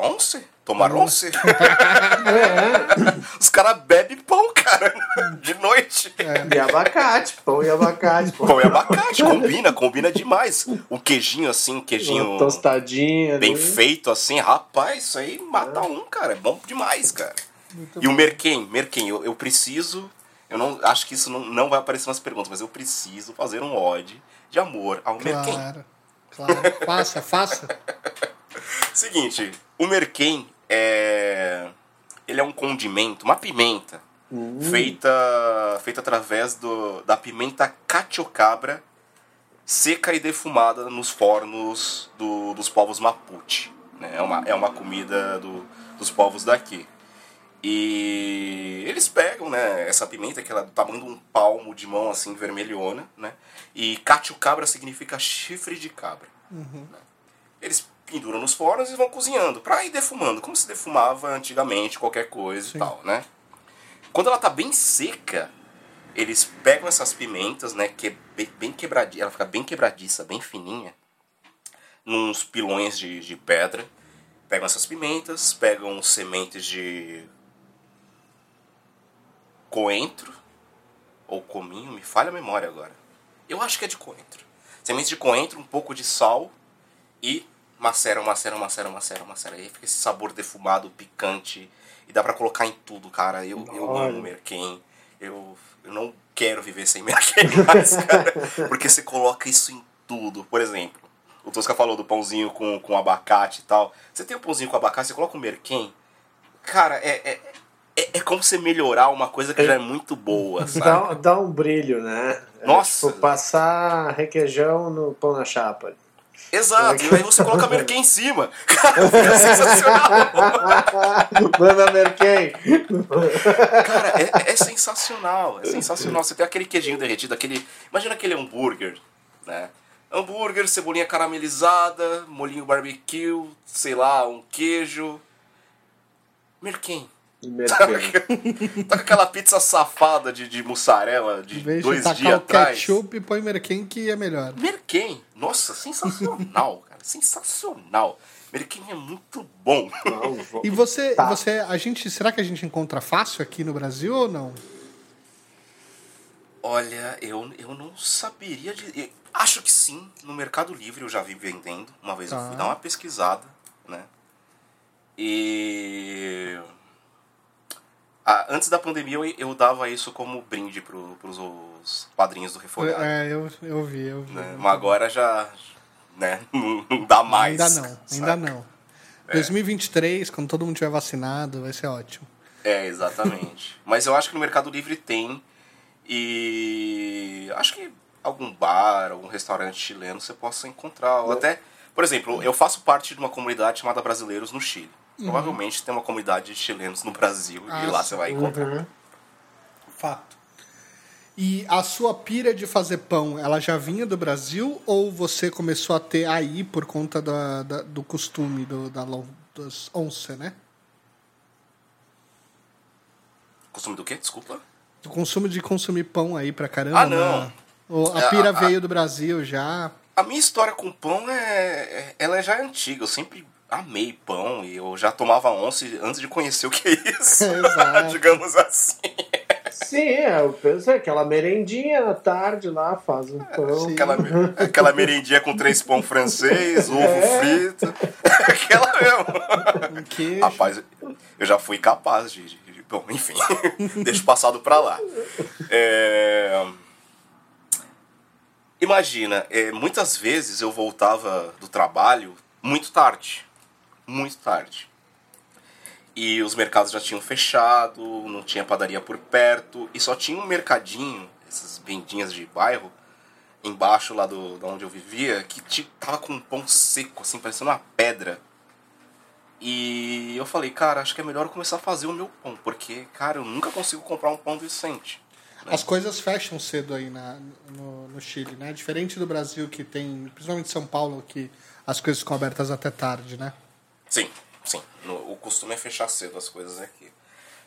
once? Tomar once? Os caras bebem pão, cara, de noite. E abacate, pão e abacate. Pô. Pão e abacate, combina, combina demais. O queijinho assim, um queijinho Uma tostadinha. bem ali. feito assim, rapaz, isso aí mata um, cara. É bom demais, cara. e o merquém, merquém, eu, eu preciso. Eu não acho que isso não, não vai aparecer nas perguntas, mas eu preciso fazer um ode de amor ao merquém. Claro, claro. Faça, faça. Seguinte, o merquém é. Ele é um condimento, uma pimenta, feita, feita através do, da pimenta catiocabra seca e defumada nos fornos do- dos povos Mapuche. Né? É, uma, é uma comida do, dos povos daqui. E eles pegam, né, essa pimenta que ela é do tamanho de um palmo de mão, assim, vermelhona, né? E cabra significa chifre de cabra. Né? Eles penduram nos fornos e vão cozinhando, pra ir defumando, como se defumava antigamente qualquer coisa Sim. e tal, né? Quando ela tá bem seca, eles pegam essas pimentas, né, que é bem, bem quebradiça, ela fica bem quebradiça, bem fininha, nos pilões de, de pedra. Pegam essas pimentas, pegam sementes de coentro ou cominho, me falha a memória agora. Eu acho que é de coentro. Sementes de coentro, um pouco de sal e maceram, maceram, maceram, maceram, maceram. E aí fica esse sabor defumado, picante. E dá pra colocar em tudo, cara. Eu, eu amo merquém. Eu, eu não quero viver sem merquém mais, cara. Porque você coloca isso em tudo. Por exemplo, o Tosca falou do pãozinho com, com abacate e tal. Você tem o pãozinho com abacate, você coloca o merquém. Cara, é, é, é, é como você melhorar uma coisa que já é muito boa, sabe? Dá, dá um brilho, né? É, Nossa. tipo, passar requeijão no pão na chapa. Exato, e aí você coloca merquém em cima. Cara, fica sensacional. Manda Merquém! Cara, é, é sensacional, é sensacional. Você tem aquele queijinho derretido, aquele. Imagina aquele hambúrguer, né? Hambúrguer, cebolinha caramelizada, molinho barbecue, sei lá, um queijo. Merquém. Merquém. Tá com aquela pizza safada de, de mussarela de dois dias o atrás. ketchup, põe merquém que é melhor. Merquém. Nossa, sensacional, cara. Sensacional. Merquém é muito bom. Não, E você, Tá. você, a gente, será que a gente encontra fácil aqui no Brasil ou não? Olha, eu, eu não saberia de. eu acho que sim, no Mercado Livre eu já vi vendendo. Uma vez Tá. eu fui dar uma pesquisada, né? E. Ah, antes da pandemia eu, eu dava isso como brinde pro, pros os padrinhos do Refogado. É, eu, eu vi, eu vi. né? Mas agora já. Né? Não, dá mais. ainda não, ainda saca? não. 2023, quando todo mundo tiver vacinado, vai ser ótimo. É, exatamente. Mas eu acho que no Mercado Livre tem. E acho que algum bar, algum restaurante chileno você possa encontrar. Ou até, por exemplo, eu faço parte de uma comunidade chamada Brasileiros no Chile. Provavelmente tem uma comunidade de chilenos no Brasil Ah, e lá você vai encontrar. Uhum. Fato. E a sua pira de fazer pão, ela já vinha do Brasil ou você começou a ter aí por conta da, da- do costume do, da, das onça, né? Costume do quê? Desculpa. Do consumo de consumir pão aí pra caramba. Ah, não. né? Ou É, a pira a- a- veio do Brasil já. A minha história com pão é, é- ela já é antiga. Eu sempre amei pão e eu já tomava onça antes de conhecer o que é isso. Exato. Digamos assim. Sim, é, eu pensei, aquela merendinha à tarde lá, faz um pão. sim. Aquela, aquela merendinha com três pão francês, ovo É. frito. Aquela mesmo. Um queijo. Rapaz, eu já fui capaz de. de- de- bom, enfim. Deixa o passado pra lá. É, Imagina, é, muitas vezes eu voltava do trabalho muito tarde. Muito tarde. E os mercados já tinham fechado, não tinha padaria por perto, e só tinha um mercadinho, essas vendinhas de bairro, embaixo lá do, da onde eu vivia, que tava com um pão seco, assim, parecendo uma pedra. E eu falei, cara, acho que é melhor começar a fazer o meu pão, porque, cara, eu nunca consigo comprar um pão decente. As coisas fecham cedo aí na, no, no Chile, né? Diferente do Brasil, que tem, principalmente São Paulo, que as coisas ficam abertas até tarde, né? Sim, sim. No- o costume é fechar cedo as coisas aqui.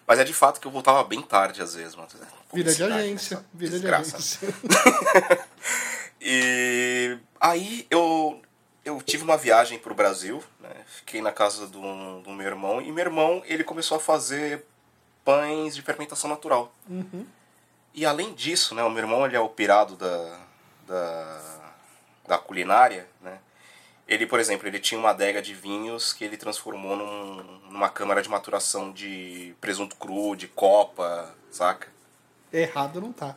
Mas é de fato que eu voltava bem tarde às vezes, mano. Vida de Publicidade, agência. né? Vida de Desgraça. agência. E aí eu, eu tive uma viagem pro Brasil, né? Fiquei na casa do, do meu irmão e meu irmão ele começou a fazer pães de fermentação natural. E além disso, né, o meu irmão ele é o pirado da, da, da culinária, né? Ele, por exemplo, ele tinha uma adega de vinhos que ele transformou num- numa câmara de maturação de presunto cru, de copa, saca? Errado não tá.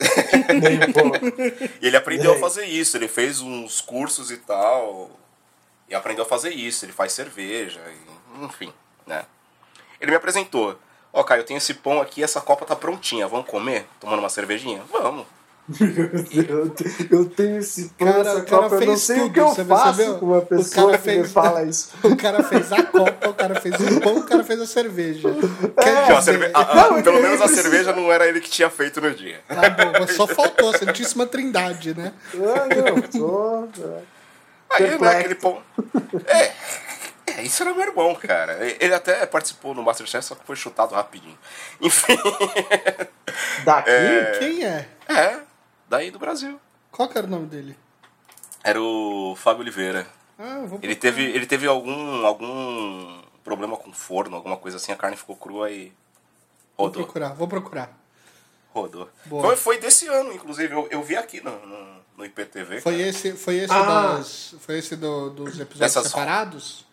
E ele aprendeu a aí? fazer isso, ele fez uns cursos e tal. E aprendeu a fazer isso, ele faz cerveja, e- enfim, né? Ele me apresentou. Ó, Caio, eu tenho esse pão aqui, essa copa tá prontinha, vamos comer? Tomando uma cervejinha? Vamos. Eu, eu tenho esse pão Cara, cara Copa, eu não fez sei tudo, o que eu você faço percebeu? com uma O pessoa cara que me fez- fala isso. O cara fez a copa, o cara fez o pão, o cara fez a cerveja. Não, a cerve- a- a- Não, pelo menos a precisa- cerveja não era ele que tinha feito no dia. Tá bom, só faltou, Santíssima Trindade, né? Ah, não, tô... Aí, né, aquele pão. É, é, isso era meu irmão, cara. Ele até participou no Masterchef, só que foi chutado rapidinho. Enfim. Daqui? Quem é? É, daí do Brasil. Qual que era o nome dele? Era o Fábio Oliveira. Ah, vou Ele teve, ele teve algum, algum problema com forno, alguma coisa assim, a carne ficou crua e Vou rodou. procurar, vou procurar. Rodou. Boa. Foi, foi desse ano, inclusive. Eu, eu vi aqui no, no, no IPTV. Foi cara. esse, foi esse, Ah. das, foi esse do- dos episódios Dessas- separados?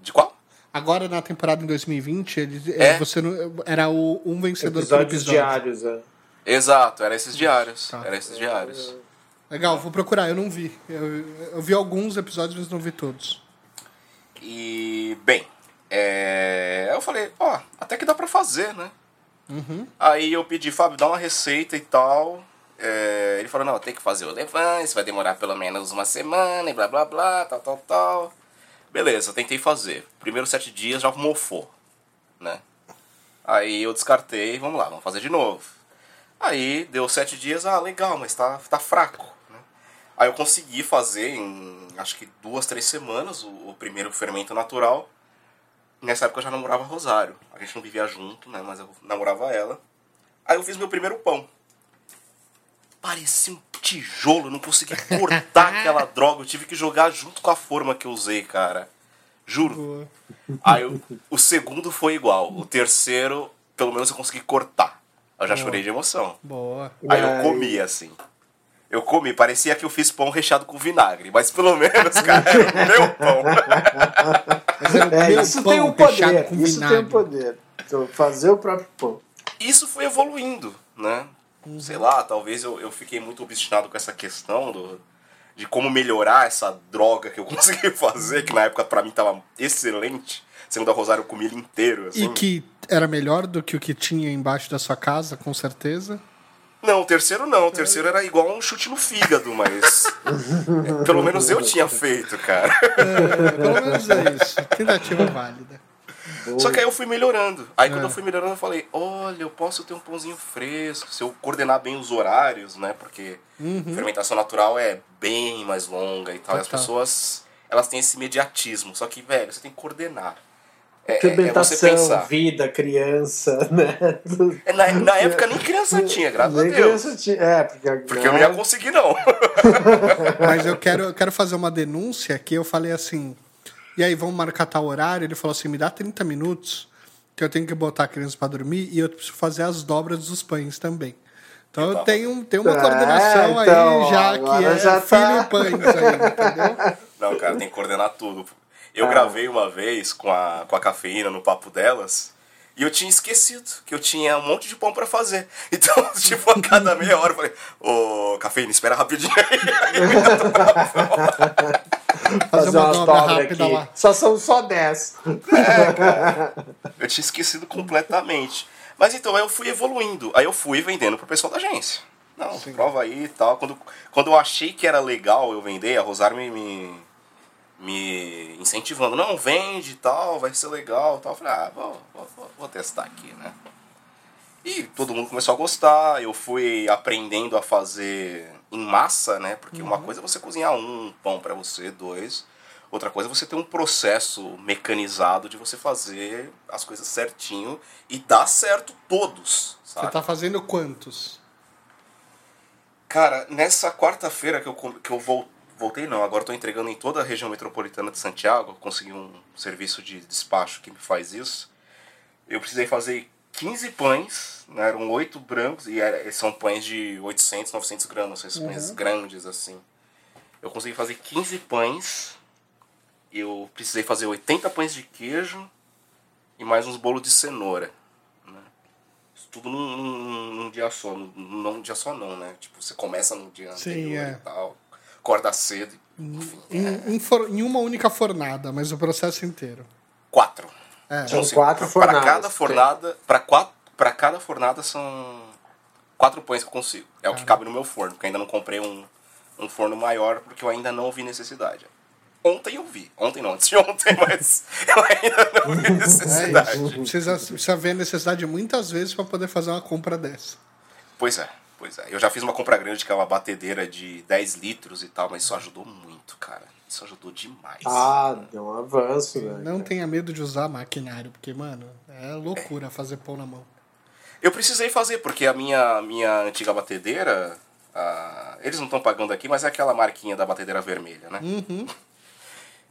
De qual? Agora na temporada em 2020, ele, É. você não, era o, um vencedor por Episódios episódio. diários, é. Exato, era esses diários. Tá. Era esses diários. Legal, vou procurar, eu não vi. Eu, eu vi alguns episódios, mas não vi todos. E, bem, é, eu falei, ó, até que dá pra fazer, né? Aí eu pedi, Fábio, dá uma receita e tal. É, ele falou, não, tem que fazer o levante, vai demorar pelo menos uma semana e blá blá blá, tal, tal, tal. Beleza, tentei fazer. Primeiros sete dias já mofou, né? Aí eu descartei, vamos lá, vamos fazer de novo. Aí deu sete dias, ah, legal, mas tá, tá fraco. Né? Aí eu consegui fazer em acho que duas, três semanas o, o primeiro fermento natural. Nessa época eu já namorava Rosário. A gente não vivia junto, né? Mas eu namorava ela. Aí eu fiz meu primeiro pão. Parecia um tijolo, eu não consegui cortar aquela droga. Eu tive que jogar junto com a forma que eu usei, cara. Juro. Aí o, o segundo foi igual. O terceiro, pelo menos eu consegui cortar. Eu já chorei de emoção. Boa. Aí eu comi assim. Eu comi, parecia que eu fiz pão recheado com vinagre, mas pelo menos, cara, era o meu pão. É, meu isso pão tem um poder. com Isso vinagre. tem um poder. Então, fazer o próprio pão. Isso foi evoluindo, né? Sei lá, talvez eu, eu fiquei muito obstinado com essa questão do, de como melhorar essa droga que eu consegui fazer, que na época pra mim tava excelente. Segundo a Rosário, eu comi ele inteiro, assim. E que era melhor do que o que tinha embaixo da sua casa, com certeza. Não, o terceiro não. O terceiro era igual um chute no fígado, mas. é, pelo menos eu tinha feito, cara. É, pelo menos é isso. Tentativa válida. Só que aí eu fui melhorando. Aí quando eu fui melhorando, eu falei: olha, eu posso ter um pãozinho fresco se eu coordenar bem os horários, né? Porque fermentação natural é bem mais longa e tal. E as Total. pessoas, elas têm esse imediatismo. Só que, velho, você tem que coordenar. É, é- é pensar. vida, criança, né? É, Na, na época nem criança tinha, graças a Nem Deus. criança tinha- É, porque agora... Porque eu não ia conseguir, não. Mas eu quero, eu quero fazer uma denúncia que eu falei assim. E aí, vamos marcar tal horário? Ele falou assim: me dá 30 minutos, que eu tenho que botar a criança pra dormir e eu preciso fazer as dobras dos pães também. Então eu tenho, tenho uma É, coordenação então, aí já que é já filho tá. e pães aí, entendeu? Não, cara, tem que coordenar tudo. Eu Ah. gravei uma vez com a, com a cafeína no papo delas e eu tinha esquecido que eu tinha um monte de pão pra fazer. Então, tipo, a cada meia hora eu falei, ô, cafeína, espera rapidinho aí. Fazer uma umas dobra aqui. lá. Só são só 10. Eu tinha esquecido completamente. Mas então, aí eu fui evoluindo. Aí eu fui vendendo pro pessoal da agência. Não, prova aí e tal. Quando, quando eu achei que era legal eu vender, a Rosário me, me, me incentivando. Não, vende e tal, vai ser legal tal. Eu falei, ah, vou, vou, vou- testar aqui, né? E todo mundo começou a gostar. Eu fui aprendendo a fazer em massa, né? Porque uma coisa é você cozinhar um pão pra você, dois. Outra coisa é você ter um processo mecanizado de você fazer as coisas certinho e dar certo todos, sabe? Você tá fazendo quantos? Cara, nessa quarta-feira que eu, que eu vol- voltei, não, agora tô entregando em toda a região metropolitana de Santiago, consegui um serviço de despacho que me faz isso. Eu precisei fazer 15 pães, né, eram 8 brancos, e era- são pães de 800, 900 gramas, esses pães grandes assim. Eu consegui fazer 15 pães, eu precisei fazer 80 pães de queijo e mais uns bolos de cenoura. né? Isso tudo num, num- num dia só. Num, num dia só não, né? Tipo, você começa no dia Sim, anterior é. e tal. Acorda cedo. Enfim, Em, em for- em uma única fornada, mas o processo inteiro. quatro. É. São Assim, quatro Para fornadas. cada fornada, para quatro, para cada fornada são quatro pães que eu consigo. É o que cabe no meu forno, porque ainda não comprei um, um forno maior, porque eu ainda não vi necessidade. Ontem eu vi. Ontem não, antes de ontem, mas eu ainda não vi É necessidade. isso. Precisa, precisa ver a necessidade muitas vezes para poder fazer uma compra dessa. Pois é, pois é. Eu já fiz uma compra grande que é uma batedeira de 10 litros e tal, mas isso ajudou muito, cara. Isso ajudou demais. Ah, deu um avanço, velho. Não tenha medo de usar maquinário, porque, mano, é loucura fazer pão na mão. Eu precisei fazer, porque a minha, minha antiga batedeira. ah, eles não estão pagando aqui, mas é aquela marquinha da batedeira vermelha, né? Uhum.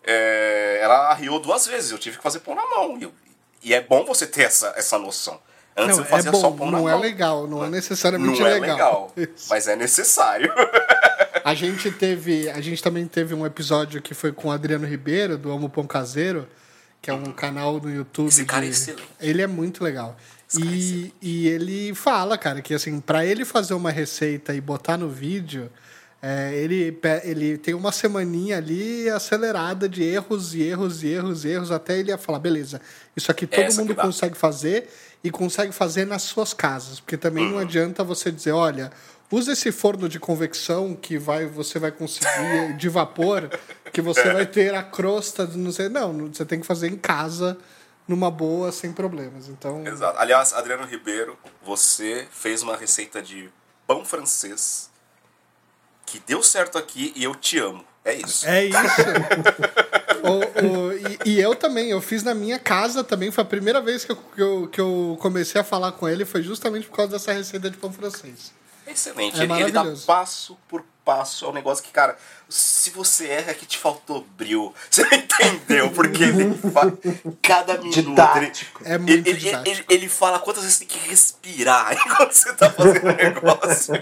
É, ela arriou duas vezes, eu tive que fazer pão na mão. E, e é bom você ter essa, essa noção. Antes Não, eu é fazia só bom, pão na não mão. é legal, não é necessariamente Não é legal. legal, mas é necessário. A gente teve, a gente também teve um episódio que foi com o Adriano Ribeiro do Amo Pão Caseiro, que é um canal no YouTube. Esse cara é de- excelente. Ele é muito legal. Esse é E, e ele fala, cara, que assim, para ele fazer uma receita e botar no vídeo, é, ele, ele tem uma semaninha ali acelerada de erros e erros e erros e erros, até ele ia falar, beleza, isso aqui todo Essa mundo consegue fazer e consegue fazer nas suas casas. Porque também Uhum. não adianta você dizer, olha, usa esse forno de convecção que vai, você vai conseguir de vapor, que você vai ter a crosta, de não sei. Não, você tem que fazer em casa, numa boa, sem problemas. Então, Exato. Aliás, Adriano Ribeiro, você fez uma receita de pão francês que deu certo aqui e eu te amo. É isso. é isso. O- o- e, e eu também, eu fiz na minha casa também. Foi a primeira vez que eu, que, eu, que eu comecei a falar com ele, foi justamente por causa dessa receita de pão francês. Excelente. É ele, ele dá passo por passo. É um negócio que, cara, se você erra é que te faltou bril. Você não entendeu? Porque ele fala cada minuto. Ele, Didático. É muito ele, ele, didático. ele- ele fala quantas vezes tem que respirar enquanto você tá fazendo o negócio.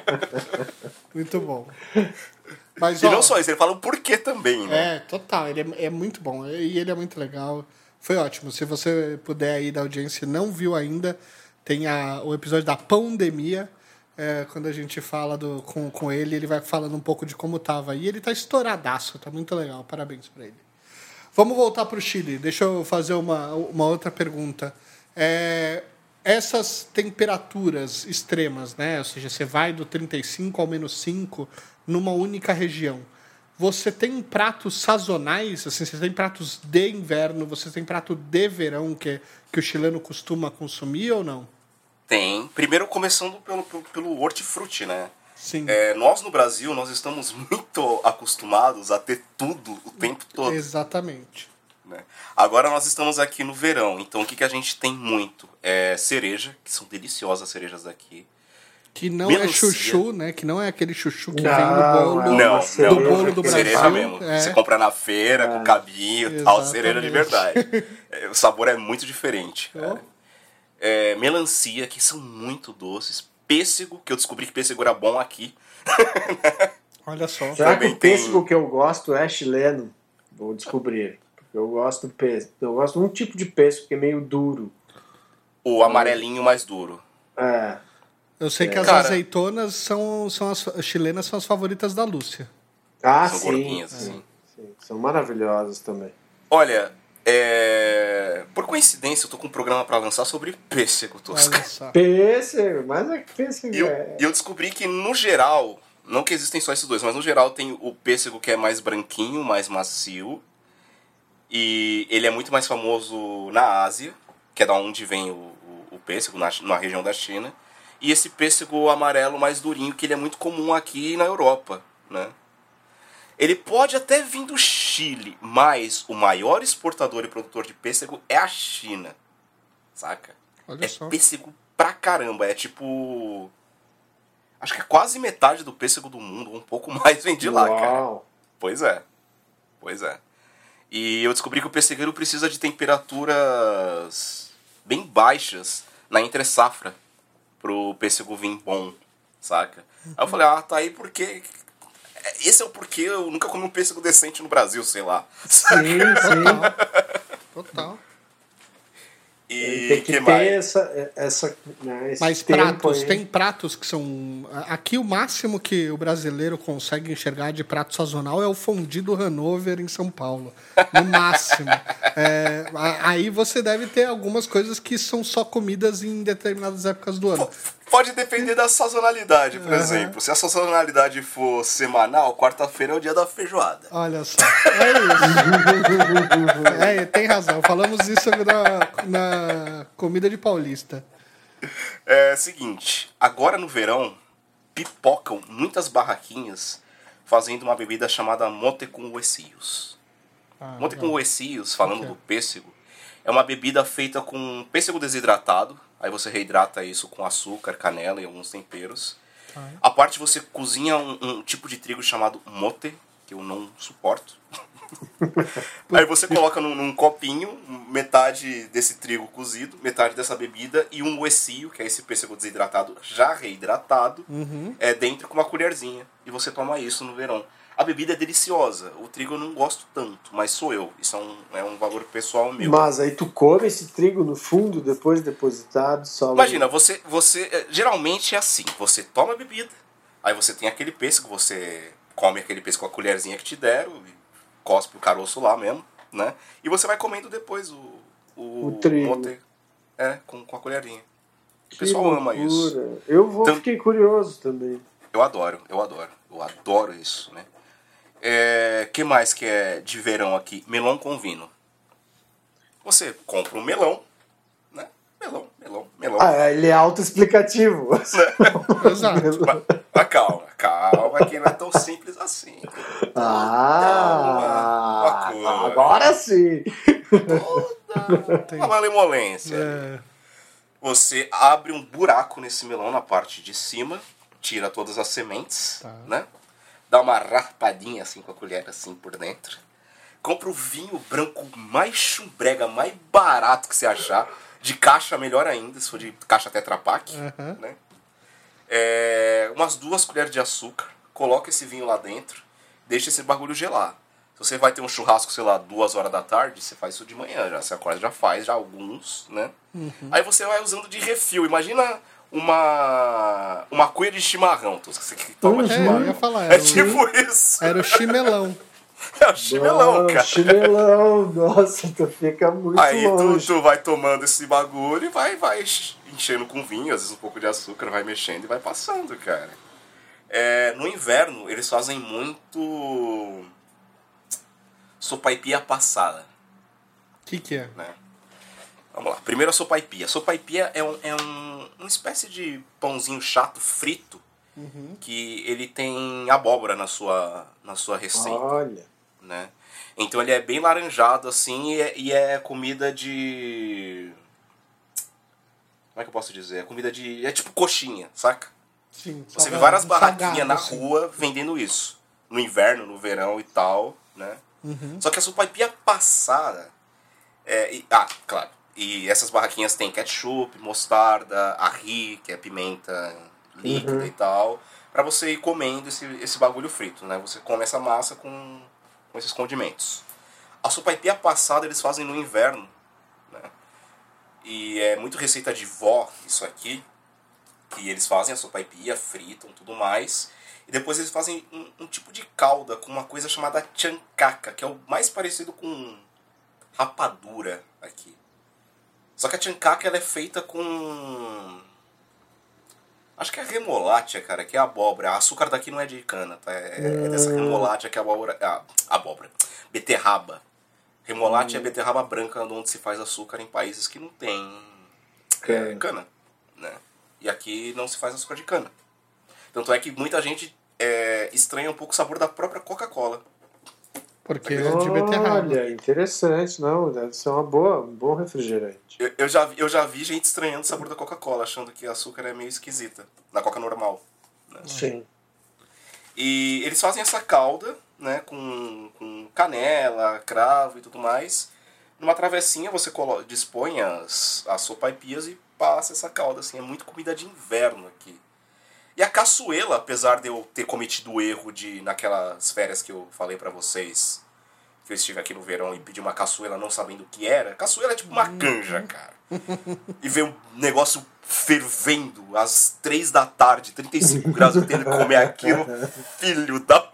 Muito bom. Mas, E ó, não só isso, ele fala o porquê também, né? É, total. Ele é, é muito bom. E ele é muito legal. Foi ótimo. Se você puder aí da audiência e não viu ainda, tem a, o episódio da pandemia. é, quando a gente fala do, com, com ele, ele vai falando um pouco de como tava. E ele tá estouradaço, tá muito legal. Parabéns pra ele. Vamos voltar pro Chile. Deixa eu fazer uma, uma outra pergunta. É, essas temperaturas extremas, né? Ou seja, você vai do 35 ao menos 5 numa única região. Você tem pratos sazonais, assim, você tem pratos de inverno, você tem prato de verão que, que o chileno costuma consumir ou não? Tem. Primeiro começando pelo, pelo, pelo hortifruti, né? Sim. É, nós no Brasil, nós estamos muito acostumados a ter tudo o tempo todo. Exatamente. né? Agora nós estamos aqui no verão, então o que, que a gente tem muito? É cereja, que são deliciosas as cerejas daqui. Que não é Melancia. chuchu, né? Que não é aquele chuchu que Não, vem no bolo. é Não, não, cereja do bolo do cereja Brasil, mesmo. é. Você compra na feira, com cabinho e tal, cereja de verdade. É, O sabor é muito diferente. Oh. É, melancia, que são muito doces. Pêssego, que eu descobri que pêssego era bom aqui. Olha só. Será que o pêssego tem- que eu gosto é chileno? Vou descobrir. Porque eu gosto do pêssego. Eu gosto de um tipo de pêssego que é meio duro. O amarelinho mais duro. É. Eu sei que as Cara- azeitonas são, são as, as chilenas são as favoritas da Lúcia. Ah, São sim, gordinhas, sim, assim. sim. São maravilhosas também. Olha, é... por coincidência, eu tô com um programa pra lançar sobre pêssego, Tosca. Pêssego, mas é que pêssego E eu, é. e eu descobri que, no geral, não que existem só esses dois, mas no geral tem o pêssego que é mais branquinho, mais macio. E ele é muito mais famoso na Ásia, que é da onde vem o, o, o pêssego, na, na região da China. E esse pêssego amarelo mais durinho, que ele é muito comum aqui na Europa, né? Ele pode até vir do Chile, mas o maior exportador e produtor de pêssego é a China. Saca? Olha é só. pêssego pra caramba. É tipo. Acho que é quase metade do pêssego do mundo, um pouco mais vem de lá, cara. Uau. Pois é. Pois é. E eu descobri que o pessegueiro precisa de temperaturas bem baixas na entre safra pro pêssego vir bom, saca? Aí eu falei, ah, tá aí porque. Esse é o porquê eu nunca comi um pêssego decente no Brasil, sei lá. Sim, sim. Total. E Tem que, que ter mais? essa, essa, né, esse Mas tempo pratos, aí. tem pratos que são. Aqui o máximo que o brasileiro consegue enxergar de prato sazonal é o fundido Hanover em São Paulo. No máximo. É, aí você deve ter algumas coisas que são só comidas em determinadas épocas do ano. Pode depender da sazonalidade, por Aham. exemplo. Se a sazonalidade for semanal, quarta-feira é o dia da feijoada. Olha só. É isso. É, tem razão. Falamos isso na, na comida de paulista. É seguinte, agora no verão, pipocam muitas barraquinhas fazendo uma bebida chamada mote com huesios. Ah, Mote com huesios, falando Ok. do pêssego, é uma bebida feita com pêssego desidratado. Aí você reidrata isso com açúcar, canela e alguns temperos. Tá. A parte você cozinha um, um tipo de trigo chamado mote, que eu não suporto. Aí você coloca num, num copinho metade desse trigo cozido, metade dessa bebida e um uecio, que é esse pêssego desidratado já reidratado, Uhum. é dentro com uma colherzinha. E você toma isso no verão. A bebida é deliciosa. O trigo eu não gosto tanto, mas sou eu. Isso é um, é um valor pessoal meu. Mas aí tu come esse trigo no fundo, depois depositado, só. Imagina, você, você. eh, Geralmente é assim: você toma a bebida, aí você tem aquele pêssego, você come aquele pêssego com a colherzinha que te deram, e cospe o caroço lá mesmo, né? E você vai comendo depois o. O, O trigo. mote. É, com, com a colherinha. O Que pessoal ama loucura. isso. Eu vou, Então- fiquei curioso também. Eu adoro, eu adoro. Eu adoro isso, né? É, que mais que é de verão aqui? Melão com vinho. Você compra um melão, né? Melão, melão, melão. Ah, ele é autoexplicativo. Exato. Mas, mas calma, calma, que não é tão simples assim. Ah, Calma, uma coisa. agora sim. Tem- Uma malemolência. é, Você abre um buraco nesse melão na parte de cima, tira todas as sementes, Tá. né? Dá uma raspadinha assim com a colher assim por dentro. Compra o vinho branco mais chumbrega, mais barato que você achar. De caixa melhor ainda, se for de caixa Tetra Pak, Aham. né? É, umas duas colheres de açúcar, coloca esse vinho lá dentro, deixa esse bagulho gelar. Se você vai ter um churrasco, sei lá, duas horas da tarde, você faz isso de manhã, já você acorda já faz, já alguns, né? Aí você vai usando de refil. Imagina uma uma cuia de chimarrão, tu, você que toma Uhum. é, eu chimarrão. ia falar. É Era, o, tipo isso. era o chimelão. É o chimelão, Ah, cara. Chimelão, nossa, tu fica muito Aí tu, longe. tu vai tomando esse bagulho e vai, vai enchendo com vinho, às vezes um pouco de açúcar, vai mexendo e vai passando, cara. É, no inverno, eles fazem muito sopaipia passada, O que, que é? né? Vamos lá. Primeiro a sopaipia. Sopaipia é, um, é um, uma espécie de pãozinho chato, frito, que ele tem abóbora na sua, na sua receita Olha. né? Então ele é bem laranjado assim e é, e é comida de. Como é que eu posso dizer? É comida de. É tipo coxinha, saca? Sim, Você vê várias barraquinhas na assim. rua vendendo isso. No inverno, no verão e tal, né? Só que a sopaipia passada. É, e- ah, claro. E essas barraquinhas têm ketchup, mostarda, arri, que é pimenta líquida e tal. Pra você ir comendo esse, esse bagulho frito, né? Você come essa massa com, com esses condimentos. A sopaipia passada eles fazem no inverno, né? E é muito receita de vó isso aqui. Que eles fazem a sopaipia, fritam, tudo mais. E depois eles fazem um, um tipo de calda com uma coisa chamada chancaca, que é o mais parecido com rapadura aqui. Só que a chancaca ela é feita com. Acho que é remolátia, cara, que é abóbora. Açúcar daqui não é de cana, tá? É, é dessa remolátia que é abóbora. Ah, abóbora. Beterraba. Remolátia é beterraba branca, onde se faz açúcar em países que não tem é, Cana. cana. Né? E aqui não se faz açúcar de cana. Tanto é que muita gente é, estranha um pouco o sabor da própria Coca-Cola. Porque é de beterraba. Olha, interessante, não, deve ser uma boa, um bom refrigerante. Eu, eu já, vi- eu já vi gente estranhando o sabor da Coca-Cola, achando que açúcar é meio esquisita. Na Coca normal. Sim. E eles fazem essa calda, né, com, com canela, cravo e tudo mais. Numa travessinha você dispõe as, as sopaipias e passa essa calda, assim. É muito comida de inverno aqui. E a caçuela, apesar de eu ter cometido o erro de, naquelas férias que eu falei pra vocês, que eu estive aqui no verão e pedi uma caçuela não sabendo o que era, caçuela é tipo uma canja, cara. E ver um negócio fervendo às três da tarde, 35 graus, eu tendo que comer aquilo, filho da.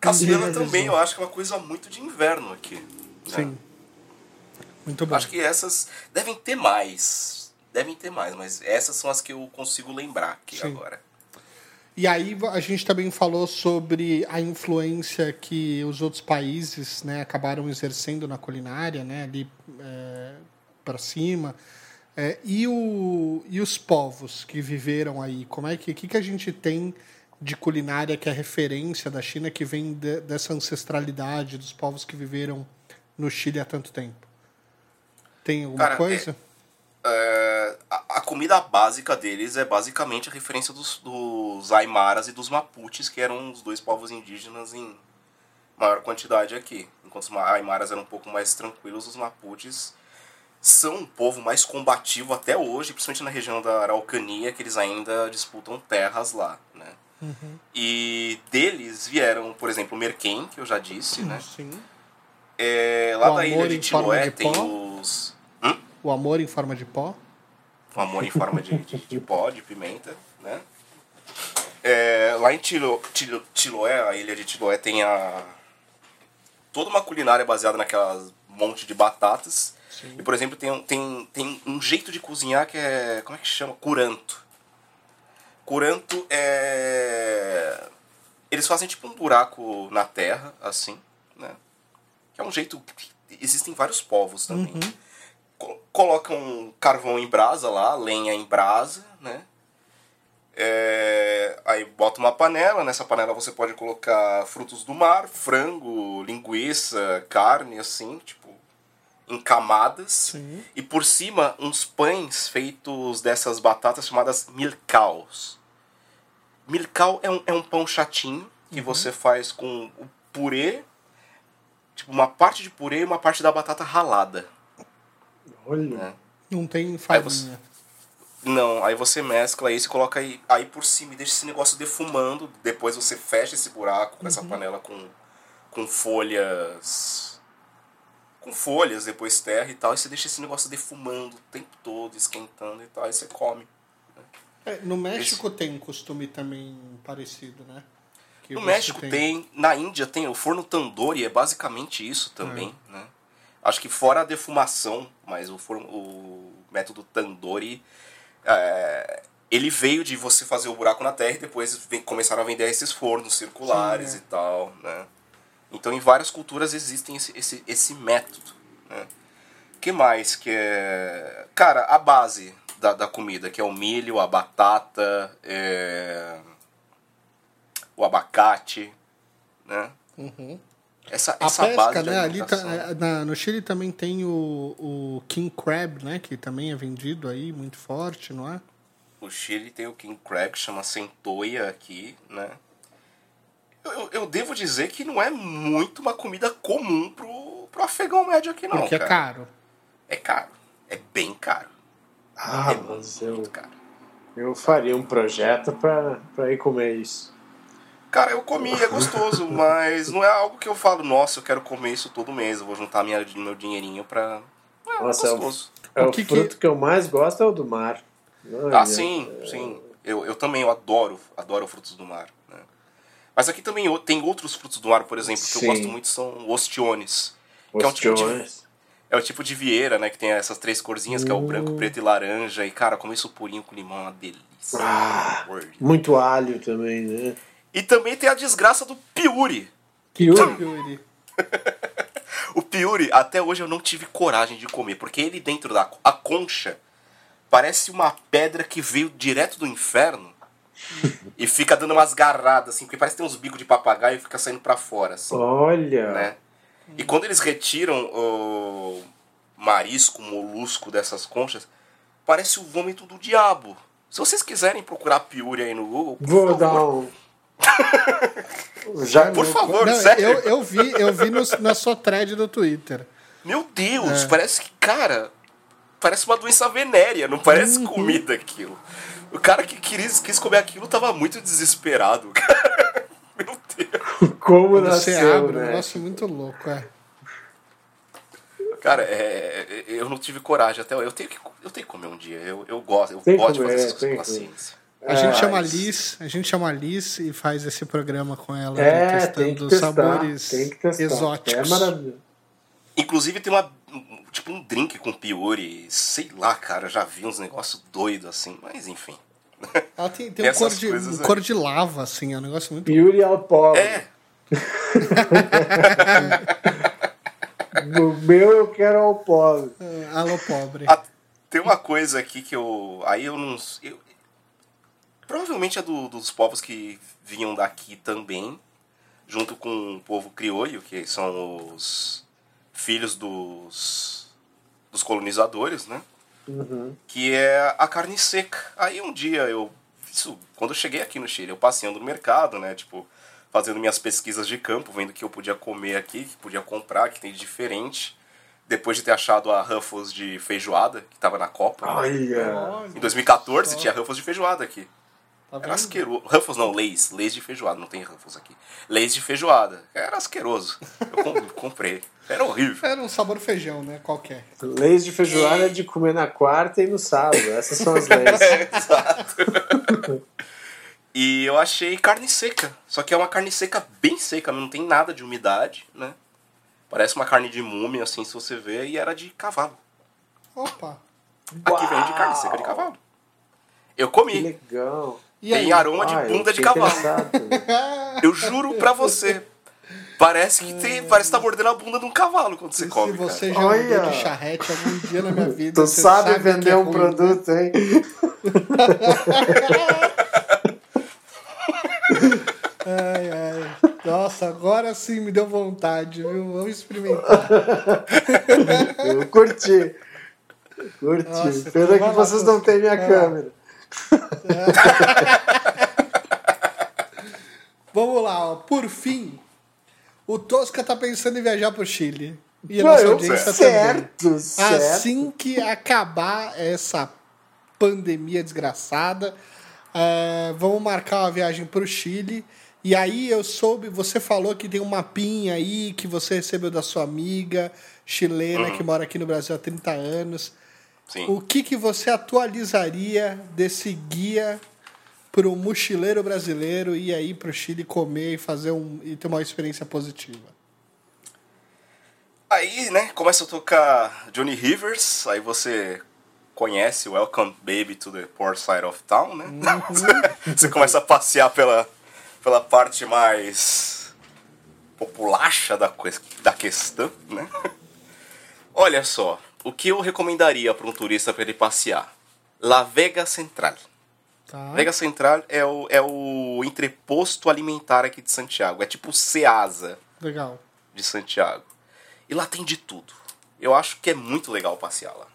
Caçuela também, eu acho que é uma coisa muito de inverno aqui. né? Sim. Muito bom. Acho que essas devem ter mais. Devem ter mais, mas essas são as que eu consigo lembrar aqui Sim. agora. E aí a gente também falou sobre a influência que os outros países né, acabaram exercendo na culinária, né, ali é, para cima. É, e, o, e os povos que viveram aí? Como é que, que, que a gente tem de culinária que é referência da China, que vem de- dessa ancestralidade dos povos que viveram no Chile há tanto tempo? Tem alguma Cara, coisa? É, a, a comida básica deles é basicamente a referência dos, dos Aimaras e dos Mapuches, que eram os dois povos indígenas em maior quantidade aqui. Enquanto os Ma- Aimaras eram um pouco mais tranquilos, os Mapuches são um povo mais combativo até hoje, principalmente na região da Araucania, que eles ainda disputam terras lá, né? E deles vieram, por exemplo, o Merquém, que eu já disse, né? Sim. É, lá O da ilha de de tem os... O amor em forma de pó? com amor em forma de, de, de pó, de pimenta, né? É, lá em Tilo, Tilo, Chiloé, a ilha de Chiloé, tem a toda uma culinária baseada naquelas monte de batatas. E, por exemplo, tem, um- tem, tem um jeito de cozinhar que é... Como é que chama? Curanto. Curanto é... Eles fazem tipo um buraco na terra, assim, né? Que é um jeito... Existem vários povos também co- colocam carvão em brasa lá, lenha em brasa, né? É, aí bota uma panela, nessa panela você pode colocar frutos do mar, frango, linguiça, carne, assim, tipo, em camadas. Sim. E por cima uns pães feitos dessas batatas chamadas milcaus. Milcau é um, é um pão chatinho que você faz com o purê, tipo uma parte de purê e uma parte da batata ralada. Olha. né? Não tem farinha. Não, aí você mescla isso, coloca aí, aí por cima e deixa esse negócio defumando. Depois você fecha esse buraco com essa panela com, com folhas. Com folhas, depois terra e tal. E você deixa esse negócio defumando o tempo todo, esquentando e tal. Aí você come. É, no México tem um costume também parecido, né? Que No México tem. na Índia tem, o forno tandoori é basicamente isso também, né? Acho que fora a defumação, mas o, o método tandoori, é, ele veio de você fazer o buraco na terra e depois vem- começaram a vender esses fornos circulares Sim, é. e tal, né? Então em várias culturas existem esse, esse, esse método, né? que mais que é... Cara, a base da, da comida, que é o milho, a batata, é, o abacate, né? Uhum. Essa, A essa base pesca, né? Ali tá- é, na- no Chile também tem o, o King Crab, né? Que também é vendido aí, muito forte, não é? O Chile tem o King Crab, que chama centoia aqui, né? Eu, eu, eu devo dizer que não é muito uma comida comum pro, pro afegão médio aqui, não, Porque é cara. caro. É caro. É bem caro. Ah, é mas muito eu, caro. eu faria um projeto pra, pra ir comer isso. Cara, eu comi, é gostoso, mas não é algo que eu falo, nossa, eu quero comer isso todo mês, eu vou juntar minha, meu dinheirinho pra. É Nossa, é o- gostoso. É O o, que que- fruto que... eu mais gosto é o do mar. Olha, Ah, sim, sim. Eu, eu também, eu adoro, adoro frutos do mar. Né? Mas aqui também tem outros frutos do mar, por exemplo, que Sim. eu gosto muito, são ostiones. Que é um tipo de, Ostiones. é o tipo de vieira, né? Que tem essas três corzinhas, que é o branco, preto e laranja. E, cara, comer isso purinho com limão é uma delícia. Ah. Muito alho também, né? E também tem a desgraça do piuri. Que Yuri. O piuri, até hoje eu não tive coragem de comer, porque ele dentro da a concha parece uma pedra que veio direto do inferno e fica dando umas garradas, assim, porque parece que tem uns bicos de papagaio e fica saindo pra fora, assim, Olha. né? E quando eles retiram o marisco, o molusco dessas conchas, parece o vômito do diabo. Se vocês quiserem procurar piuri aí no Google, por Vou favor, dar um. Já por favor, Não, sério. eu, eu vi, eu vi no- na sua thread do Twitter. Meu Deus, parece que, cara, parece uma doença venérea, não parece Uhum. comida aquilo. O cara que quis, quis comer aquilo tava muito desesperado, cara. Meu Deus. Como Quando você nasceu, abre, um né? negócio muito louco, é. Cara, é, eu não tive coragem até. Eu tenho que, eu tenho que comer um dia. Eu, eu gosto, eu Tem gosto de comer, fazer essas coisas com paciência. A gente É, chama a Liz, a gente chama a Liz e faz esse programa com ela, É, testando tem que testar. sabores Tem que testar. exóticos. É maravilhoso. Inclusive tem uma. Tipo, um drink com piori. Sei lá, cara, já vi uns negócios doidos assim, mas enfim. Ela tem, tem um, cor de, um cor de lava, assim, é um negócio muito. Yuri ao pobre. É, No meu eu quero ao pobre. É, alô, pobre. Ah, tem uma coisa aqui que eu. Aí eu não. Eu, provavelmente é do- dos povos que vinham daqui também, junto com o povo crioulo, que são os filhos dos, dos colonizadores, né? Uhum. Que é a carne seca. Aí um dia eu. Isso, quando eu cheguei aqui no Chile, eu passeando no mercado, né? Tipo, fazendo minhas pesquisas de campo, vendo o que eu podia comer aqui, que podia comprar, que tem de diferente. Depois de ter achado a Ruffles de feijoada, que tava na Copa. Olha. Em 2014 Só. tinha Ruffles de feijoada aqui. Tá Era vendo? asqueroso. Ruffles não, Leis. Leis de feijoada, não tem Ruffles aqui. Leis de feijoada. Era asqueroso. Eu com- comprei. Era horrível. Era um sabor feijão, né? Qualquer. Leis de feijoada é de comer na quarta e no sábado. Essas são as leis. Exato. E eu achei carne seca. Só que é uma carne seca bem seca, não tem nada de umidade, né? Parece uma carne de múmia, assim, se você vê, e era de cavalo. Opa. Aqui vende carne seca de cavalo. Eu Que comi. legal. E Tem aí? aroma de Ah, bunda de cavalo. Eu juro pra você. Parece que tem, parece que tá mordendo a bunda de um cavalo quando você Se come, você cara. já andou Olha. de charrete algum dia na minha vida. Tu você sabe que vender é um ruim. produto, hein? Ai, ai. Nossa, agora sim me deu vontade, viu? Vamos experimentar. Eu curti. Curti. Nossa, Pena que vocês não têm minha lá. câmera. Vamos lá, ó. Por fim, o Tosca tá pensando em viajar pro Chile. E a Não, nossa eu- audiência também. certo, certo. Assim que acabar essa pandemia desgraçada, é, vamos marcar uma viagem pro Chile. E aí eu soube, você falou que tem um mapinha aí que você recebeu da sua amiga chilena Uhum. que mora aqui no Brasil há 30 anos. Sim. O que, que você atualizaria desse guia para o mochileiro brasileiro ir aí para o Chile comer e fazer um e ter uma experiência positiva? Aí, né, começa a tocar Johnny Rivers, aí você conhece Welcome Baby to the Poor Side of Town, né? você começa a passear pela, pela parte mais populacha da, da questão, né? Olha só, o que eu recomendaria para um turista para ele passear? La Vega Central. Tá? Vega Central é o, é o entreposto alimentar aqui de Santiago. É tipo o Ceasa Legal. de Santiago. E lá tem de tudo. Eu acho que é muito legal passear lá.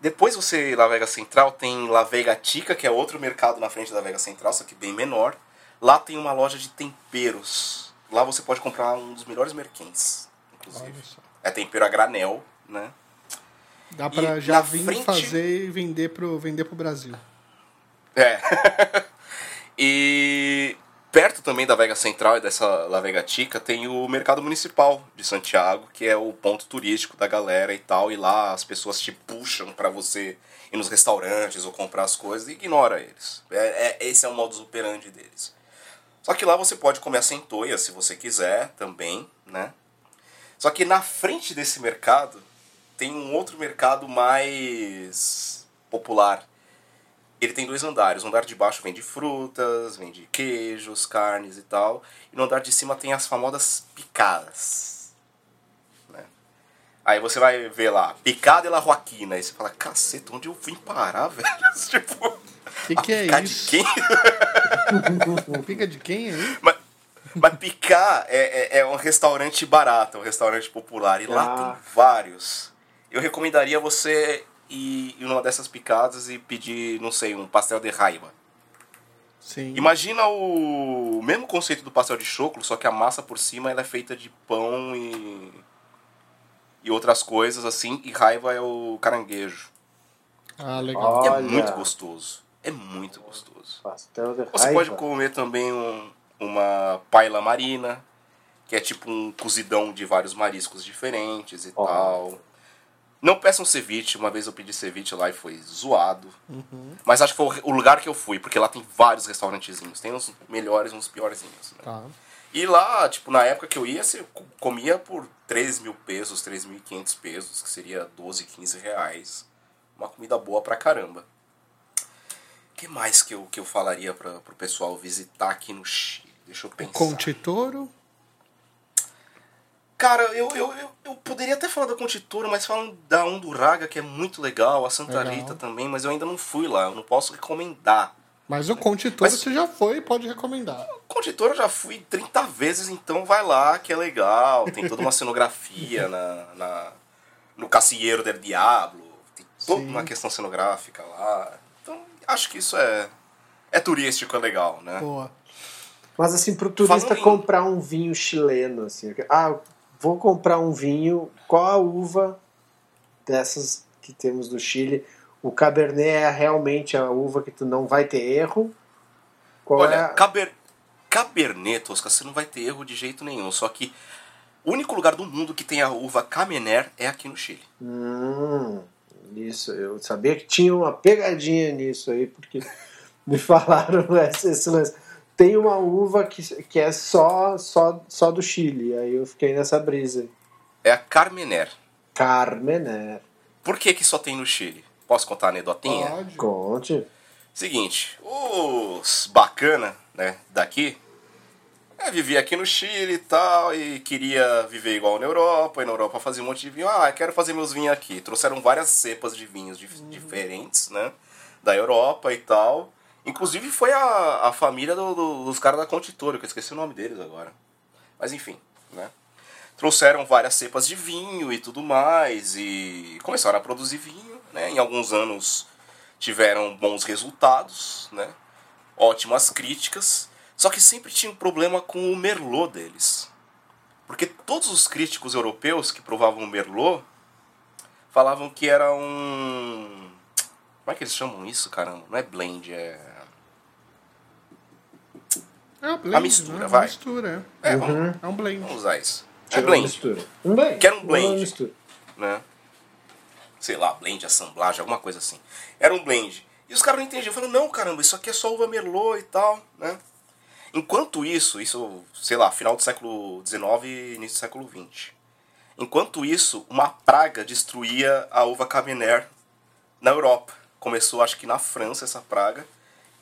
Depois você ir lá Vega Central, tem La Vega Tica, que é outro mercado na frente da Vega Central, só que bem menor. Lá tem uma loja de temperos. Lá você pode comprar um dos melhores merquens, inclusive. É tempero a granel, né? Dá para já vir frente- fazer e vender pro, vender pro Brasil. É. e perto também da Vega Central e dessa La Vega Tica tem o Mercado Municipal de Santiago, que é o ponto turístico da galera e tal. E lá as pessoas te puxam pra você ir nos restaurantes ou comprar as coisas e ignora eles. É, é- esse é o modus operandi deles. Só que lá você pode comer a centoia se você quiser também, né? Só que na frente desse mercado tem um outro mercado mais popular. Ele tem dois andares. O andar de baixo vende frutas, vende queijos, carnes e tal. E no andar de cima tem as famosas picadas. né? Aí você vai ver lá, picada e la Joaquina. Aí você fala, caceta, onde eu vim parar, velho? tipo, Que que a é picar isso? de quem? Fica de quem aí? Mas, mas picar é, é, é um restaurante barato, é um restaurante popular. E lá Ah. tem vários. Eu recomendaria você ir ir numa dessas picadas e pedir, não sei, um pastel de raiva. Sim. Imagina o mesmo conceito do pastel de choclo, só que a massa por cima ela é feita de pão e e outras coisas assim, e raiva é o caranguejo. Ah, legal. É Olha. muito gostoso. É muito gostoso. Pastel de Você raiva. pode comer também um- uma paella marina, que é tipo um cozidão de vários mariscos diferentes e Ó. tal. Não peçam ceviche, uma vez eu pedi ceviche lá e foi zoado. Uhum. Mas acho que foi o lugar que eu fui, porque lá tem vários restaurantezinhos. Tem uns melhores e uns piorzinhos. Né? Tá. E lá, tipo, na época que eu ia, você co- comia por 3 mil pesos, 3.500 pesos, que seria 12, 15 reais. Uma comida boa pra caramba. O que mais que eu, que eu falaria pra, pro pessoal visitar aqui no Chile? Deixa eu pensar. Conte Toro. Cara, eu, eu, eu, eu poderia até falar da Contitura, mas falam da Unduraga, que é muito legal, a Santa Legal. Rita também, mas eu ainda não fui lá, eu não posso recomendar. Mas o Conte Toro Mas- você já foi e pode recomendar. Contitura eu já fui 30 vezes, então vai lá, que é legal. Tem toda uma cenografia na, na, no Cacieiro del Diablo. Tem toda Sim. uma questão cenográfica lá. Então, acho que isso é, é turístico, é legal, né? Boa. Mas assim, pro turista Falando em- comprar um vinho chileno, assim, ah, vou comprar um vinho, qual a uva dessas que temos no Chile? O Cabernet é realmente a uva que tu não vai ter erro? Qual Olha, é a... Caber... Cabernet, Tosca, você não vai ter erro de jeito nenhum. Só que o único lugar do mundo que tem a uva Camener é aqui no Chile. Hum, isso, eu sabia que tinha uma pegadinha nisso aí, porque me falaram esse lance. Tem uma uva que, que é só, só, só do Chile, aí eu fiquei nessa brisa. É a Carmener. Carmener. Por que que só tem no Chile? Posso contar a anedotinha? Pode. Conte. Seguinte, os bacana, né, daqui, é, vivia aqui no Chile e tal, e queria viver igual na Europa, e na Europa fazia um monte de vinho. Ah, quero fazer meus vinhos aqui. Trouxeram várias cepas de vinhos dif- diferentes, né, da Europa e tal. Inclusive foi a, a família do- do- dos caras da Contitora, que eu esqueci o nome deles agora. Mas enfim, né. Trouxeram várias cepas de vinho e tudo mais, e começaram a produzir vinho, né, em alguns anos tiveram bons resultados, né? Ótimas críticas, só que sempre tinha um problema com o Merlot deles. Porque todos os críticos europeus que provavam o Merlot falavam que era um Como é que eles chamam isso, caramba? Não é blend, é É uma blend, A mistura, né? Uma vai. mistura, É, é. vamos, É um blend. vamos usar isso. É uma blend, mistura. Um blend. Que era um Uma blend. mistura. né? Sei lá, blend, assemblagem, alguma coisa assim. Era um blend. E os caras não entendiam. Falaram, não, caramba, isso aqui é só uva Merlot e tal, né? Enquanto isso, isso, sei lá, final do século XIX e início do século XX. Enquanto isso, uma praga destruía a uva Cabernet na Europa. Começou, acho que na França, essa praga.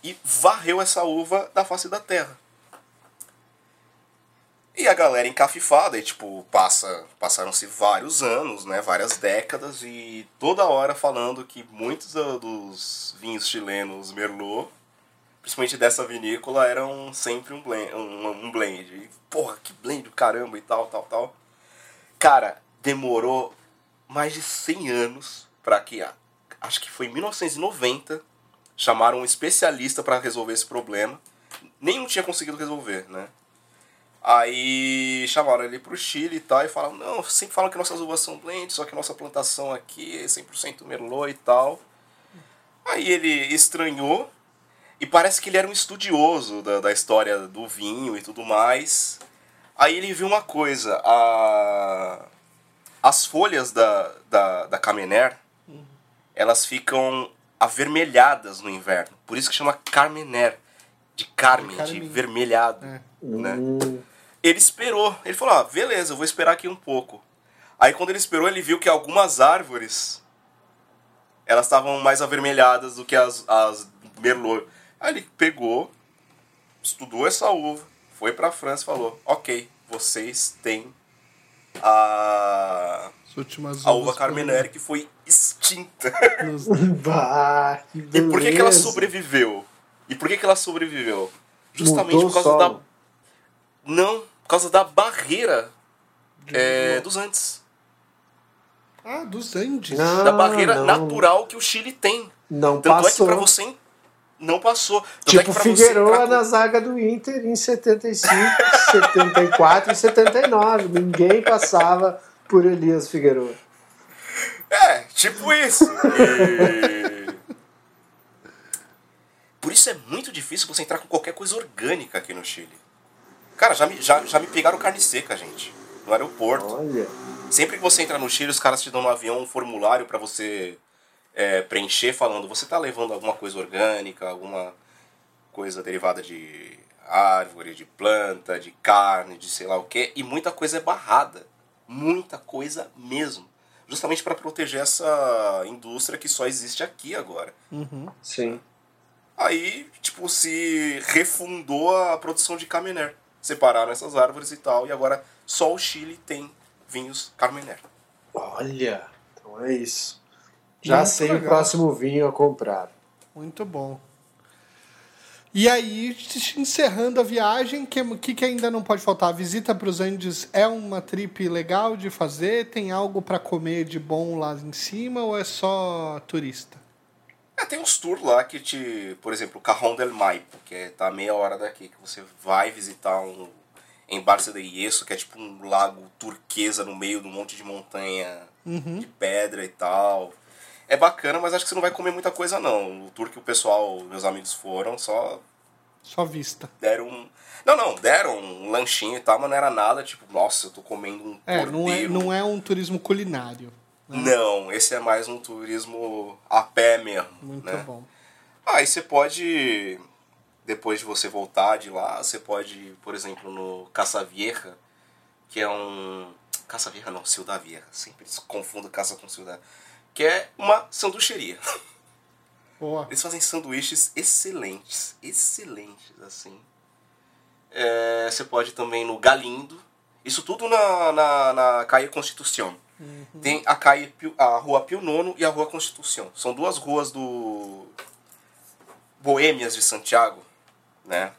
E varreu essa uva da face da terra. E a galera encafifada, e tipo, passa, passaram-se vários anos, né, várias décadas, e toda hora falando que muitos do- dos vinhos chilenos Merlot, principalmente dessa vinícola, eram sempre um blend. Um, um blend. E, porra, que blend do caramba e tal, tal, tal. Cara, demorou mais de 100 anos para que, acho que foi em 1990, chamaram um especialista para resolver esse problema. Nenhum tinha conseguido resolver, né? Aí chamaram ele pro Chile e tal, e falaram, não, sempre falam que nossas uvas são blend, só que nossa plantação aqui é 100% Merlot e tal. Aí ele estranhou, e parece que ele era um estudioso da, da história do vinho e tudo mais. Aí ele viu uma coisa, a... as folhas da, da, da Camener, elas ficam avermelhadas no inverno. Por isso que chama Carmener, de carme, de Carmim. vermelhado. É. Né? Hum, Ele esperou. Ele falou: ah, beleza, eu vou esperar aqui um pouco. Aí quando ele esperou, ele viu que algumas árvores elas estavam mais avermelhadas do que as, as Merlot. Aí ele pegou, estudou essa uva, foi pra França e falou: ok, vocês têm a, a uva Carmenere que foi extinta. nos- bah, que E por que, que ela sobreviveu? E por que, que ela sobreviveu? Justamente Mudou por causa da. Não, por causa da barreira é, dos Andes. Ah, dos Andes. Não. da barreira não. natural que o Chile tem. Não Tanto é que passou. pra você. Não passou. Tanto Tipo é que pra Figueroa entrar na zaga do Inter em 75, 74 e 79. Ninguém passava por Elias Figueroa. É, tipo isso. E- Por isso é muito difícil você entrar com qualquer coisa orgânica aqui no Chile. Cara, já me, já, já me pegaram carne seca, gente. No aeroporto. Olha. Sempre que você entra no Chile, os caras te dão no avião um formulário pra você é, preencher falando você tá levando alguma coisa orgânica, alguma coisa derivada de árvore, de planta, de carne, de sei lá o que, e muita coisa é barrada. Muita coisa mesmo. Justamente para proteger essa indústria que só existe aqui agora. Sim. Aí, tipo, se refundou a produção de Carmener. Separaram essas árvores e tal, e agora só o Chile tem vinhos Carmener. Olha, então é isso. Já Muito sei legal. o próximo vinho a comprar. Muito bom. E aí, encerrando a viagem, o que, que, que ainda não pode faltar? A visita para os Andes é uma trip legal de fazer? Tem algo para comer de bom lá em cima ou é só turista? É, tem uns tours lá que te. Por exemplo, o Cajón del Maipo, que é, tá meia hora daqui, que você vai visitar um Embarce de Yeso, que é tipo um lago turquesa no meio de um monte de montanha de pedra e tal. É bacana, mas acho que você não vai comer muita coisa não. O tour que o pessoal, meus amigos foram, só Só vista. deram um. Não, não, deram um lanchinho e tal, mas não era nada tipo, nossa, eu tô comendo um É, não é, não é um turismo culinário. Não, esse é mais um turismo a pé mesmo. Muito né? bom. Aí você pode, depois de você voltar de lá, você pode, ir, por exemplo, no Casa Vieja, que é um. Casa Vieja não, Ciudad Vieja, sempre confundo Casa com Ciudad. Que é uma sanduicheria. Boa. Eles fazem sanduíches excelentes, excelentes, assim. É, você pode também no Galindo. Isso tudo na, na, na Calle Constitución. Tem a, Pio- a Rua Pio Nono e a Rua Constitución. São duas ruas do Boêmias de Santiago, né?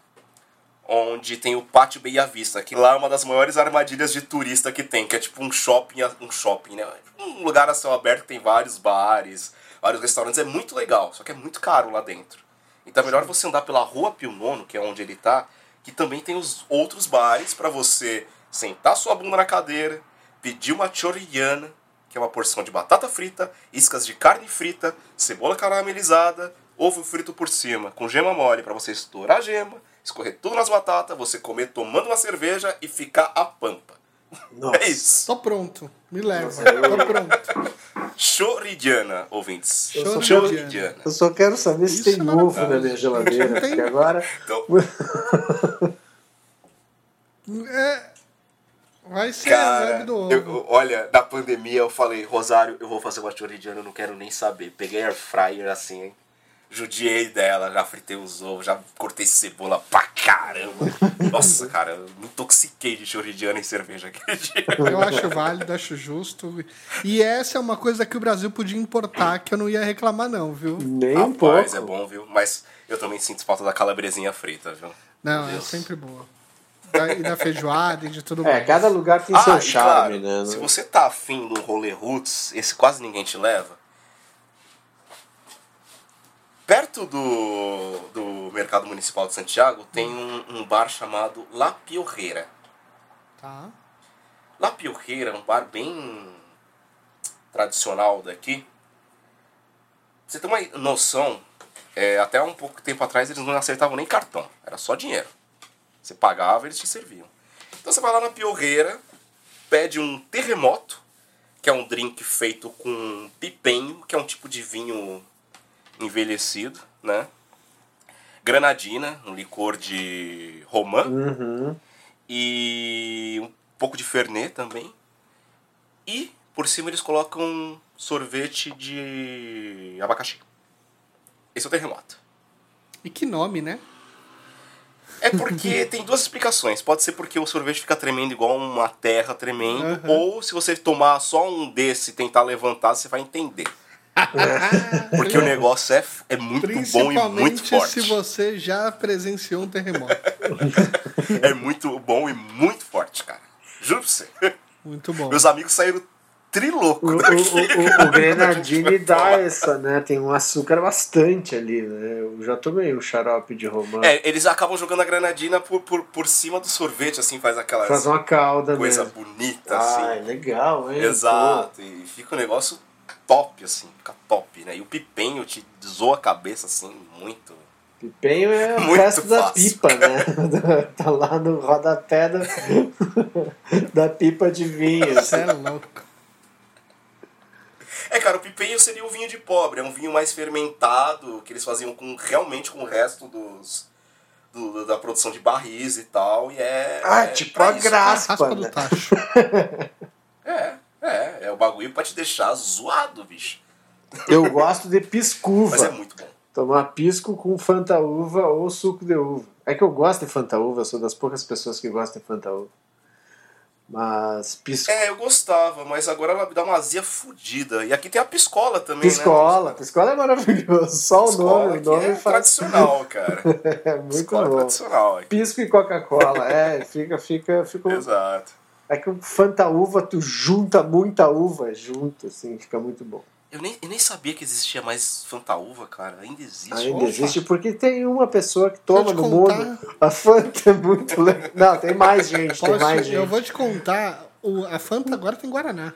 Onde tem o Pátio Beia Vista, que lá é uma das maiores armadilhas de turista que tem, que é tipo um shopping, um shopping, né? Um lugar a céu aberto que tem vários bares, vários restaurantes, é muito legal, só que é muito caro lá dentro. Então é melhor você andar pela Rua Pio Nono, que é onde ele tá, que também tem os outros bares para você sentar sua bunda na cadeira, pedir uma chorriana, que é uma porção de batata frita, iscas de carne frita, cebola caramelizada, ovo frito por cima, com gema mole para você estourar a gema, escorrer tudo nas batatas, você comer tomando uma cerveja e ficar a pampa. Nossa. É isso. Tô pronto. Me leva. Nossa, Tô pronto. Chorridiana, ouvintes. Eu só- Chorridiana. Eu só quero saber se Isso tem é maravilhoso. na minha geladeira, porque agora. Então, É, vai ser a Cara, vibe do ovo. eu- olha, na pandemia eu falei, Rosário, eu vou fazer uma choridiana, eu não quero nem saber. Peguei air fryer assim, hein? Judiei dela, já fritei os ovos, já cortei cebola pra caramba. Nossa, cara, eu me intoxiquei de choridiana e cerveja aquele dia. Eu acho válido, acho justo. E essa é uma coisa que o Brasil podia importar, que eu não ia reclamar, não, viu? Nem um Rapaz, pouco. é bom, viu? Mas eu também sinto falta da calabresinha frita, viu? Não, é sempre boa. Da- E da feijoada e de tudo É, mais. cada lugar tem Ah, seu e charme, claro, né? se você tá afim do rolê roots, esse quase ninguém te leva, perto do, do Mercado Municipal de Santiago tem um, um bar chamado La Piorreira. Tá. La Piorreira é um bar bem tradicional daqui. Você ter uma noção, é, até um pouco tempo atrás eles não aceitavam nem cartão, era só dinheiro. Você pagava, eles te serviam. Então você vai lá na Piorreira, pede um terremoto, que é um drink feito com pipenho, que é um tipo de vinho envelhecido, né? Granadina, um licor de romã Uhum. e um pouco de fernet também. E por cima eles colocam sorvete de abacaxi. Esse é o terremoto. E que nome, né? É porque tem duas explicações. Pode ser porque o sorvete fica tremendo igual uma terra tremendo, Aham. ou se você tomar só um desse e tentar levantar, você vai entender. Porque o negócio é, é muito bom e muito forte. se você já presenciou um terremoto. É muito bom e muito forte, cara. Juro pra você. Muito bom. Meus amigos saíram O, trilouco o, daqui. o, o, o Grenadine dá essa, né? Tem um açúcar bastante ali, né? Eu já tomei um xarope de romã. É, eles acabam jogando a granadina por, por, por cima do sorvete, assim, faz aquela Faz uma calda coisa mesmo. bonita, Ah, assim. é legal, hein? Exato, e fica um negócio top, assim, fica top, né? E o pipenho te zoa a cabeça, assim, muito. Pô, Pipenho é o Muito resto da fácil. pipa, né? tá lá no rodapé da, da pipa de vinho. Você é louco. É, cara, o pipenho seria o vinho de pobre, é um vinho mais fermentado, que eles faziam com realmente com o resto dos, do- da produção de barris e tal. E é. Ah, é tipo pra a isso, graça. Raspa né? do tacho. É, é, é o bagulho pra te deixar zoado, bicho. Eu gosto de piscuva. Mas é muito bom. Tomar pisco com Fanta uva ou suco de uva. É que eu gosto de Fanta uva, eu sou das poucas pessoas que gostam de Fanta uva. Mas pisco. É, eu gostava, mas agora ela me dá uma azia fodida. E aqui tem a piscola também, Piscola, né? piscola é maravilhoso. Só o Piscola, nome, o nome é faz. tradicional, cara. É muito Piscola é bom. tradicional. aqui. Pisco e Coca-Cola, é, fica, fica, fica. Exato. É que o Fanta uva, tu junta muita uva junto, assim, fica muito bom. Eu nem, eu nem sabia que existia mais Fantaúva, cara. Ainda existe. Ainda Opa. existe porque tem uma pessoa que toma no contar. mundo. A Fanta é muito legal. Não, tem mais gente, tem Posso- mais gente. eu vou te contar, o- a Fanta agora tem Guaraná.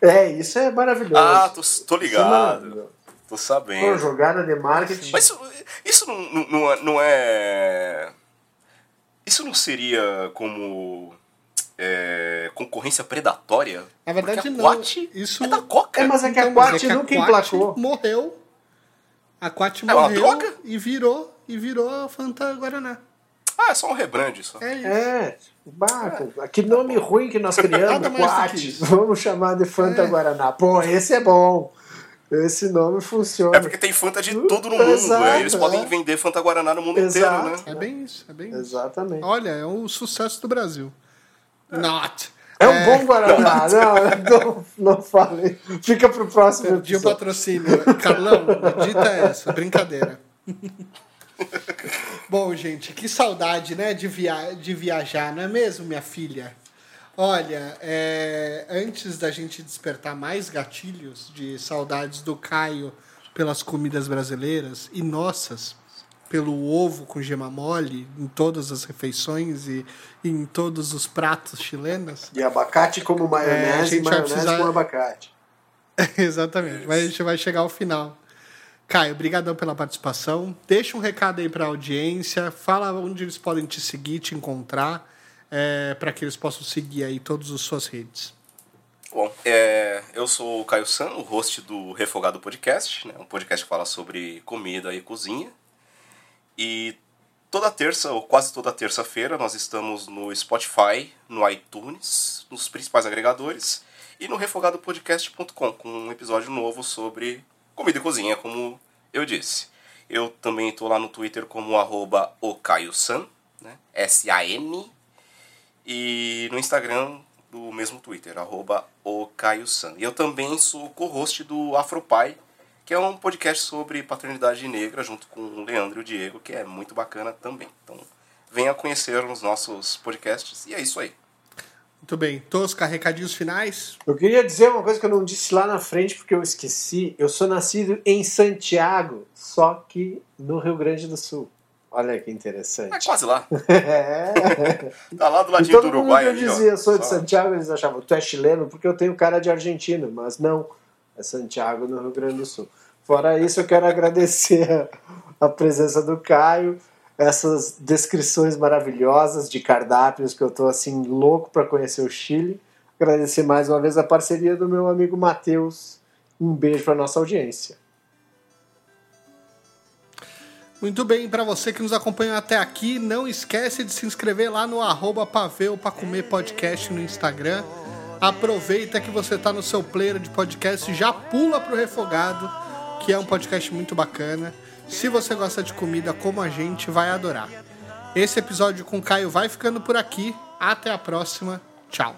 É, isso é maravilhoso. Ah, tô, tô é ligado. maravilhoso. Tô Pô, sabendo. jogada de marketing. Mas isso, isso não, não- não, é- não é. Isso não seria como. É, concorrência predatória? Na verdade, não. Quat Isso- é da Coca. É, mas é que a Então, Quat é que a nunca Quat emplacou. morreu. A Quat É morreu droga? e virou e virou a Fanta Guaraná. Ah, é só um rebrand só. É isso. É, barco. Que nome ruim que nós criamos, Quat. isso. Vamos chamar de Fanta É. Guaraná. Pô, esse é bom. Esse nome funciona. É porque tem Fanta de todo no mundo. Exato, aí eles é. podem vender Fanta Guaraná no mundo Exato. inteiro, né? É bem isso, é bem isso. Exatamente. Olha, é um sucesso do Brasil. Not. É um bom Guaraná. Não, não, não fale. Fica pro próximo episódio. patrocínio. Carlão, dita essa, brincadeira. Bom, gente, que saudade, né, de, via de viajar, não é mesmo, minha filha? Olha, é, antes da gente despertar mais gatilhos de saudades do Caio pelas comidas brasileiras e nossas, pelo ovo com gema mole em todas as refeições e em todos os pratos chilenos, E abacate como É, a maionese gente e vai maionese precisar- com abacate. Exatamente. Mas a gente vai chegar ao final. Caio, obrigadão pela participação. Deixa um recado aí para a audiência. Fala onde eles podem te seguir, te encontrar, para que eles possam seguir aí todas as suas redes. Bom, é, eu sou o Caio San, o host do Refogado Podcast, né, um podcast que fala sobre comida e cozinha. E toda terça, ou quase toda terça-feira, nós estamos no Spotify, no iTunes, nos principais agregadores, e no refogadopodcast.com, com um episódio novo sobre comida e cozinha, como eu disse. Eu também estou lá no Twitter como arroba ocaiosan, né, S-A-N, e no Instagram do mesmo Twitter, arroba ocaiosan. E eu também sou co-host do Afropai, que é um podcast sobre paternidade negra, junto com o Leandro e o Diego, que é muito bacana também. Então, venha conhecer os nossos podcasts, e é isso aí. Muito bem. Tosca, recadinhos finais? Eu queria dizer uma coisa que eu não disse lá na frente porque eu esqueci. Eu sou nascido em Santiago, só que no Rio Grande do Sul. Olha que É interessante. quase lá. É. Tá lá do ladinho do todo mundo Uruguai eu ali, ó. dizia, eu sou de Só- Santiago, eles achavam, tu é chileno porque eu tenho cara de argentino, mas não, é Santiago no Rio Grande do Sul. Fora isso, eu quero agradecer a, presença do Caio, essas descrições maravilhosas de cardápios que eu tô assim louco para conhecer o Chile. Agradecer mais uma vez a parceria do meu amigo Matheus. Um beijo para nossa audiência. Muito bem, para você que nos acompanhou até aqui, não esquece de se inscrever lá no arroba Paveu pra comer podcast no Instagram. Aproveita que você tá no seu player de podcast e já pula pro Refogado, que é um podcast muito bacana. Se você gosta de comida como a gente, vai adorar. Esse episódio com Caio vai ficando por aqui. Até a próxima. Tchau.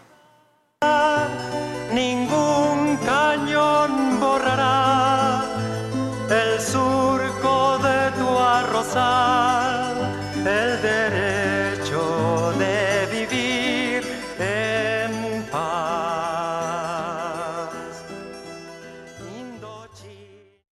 ningún cañón borrará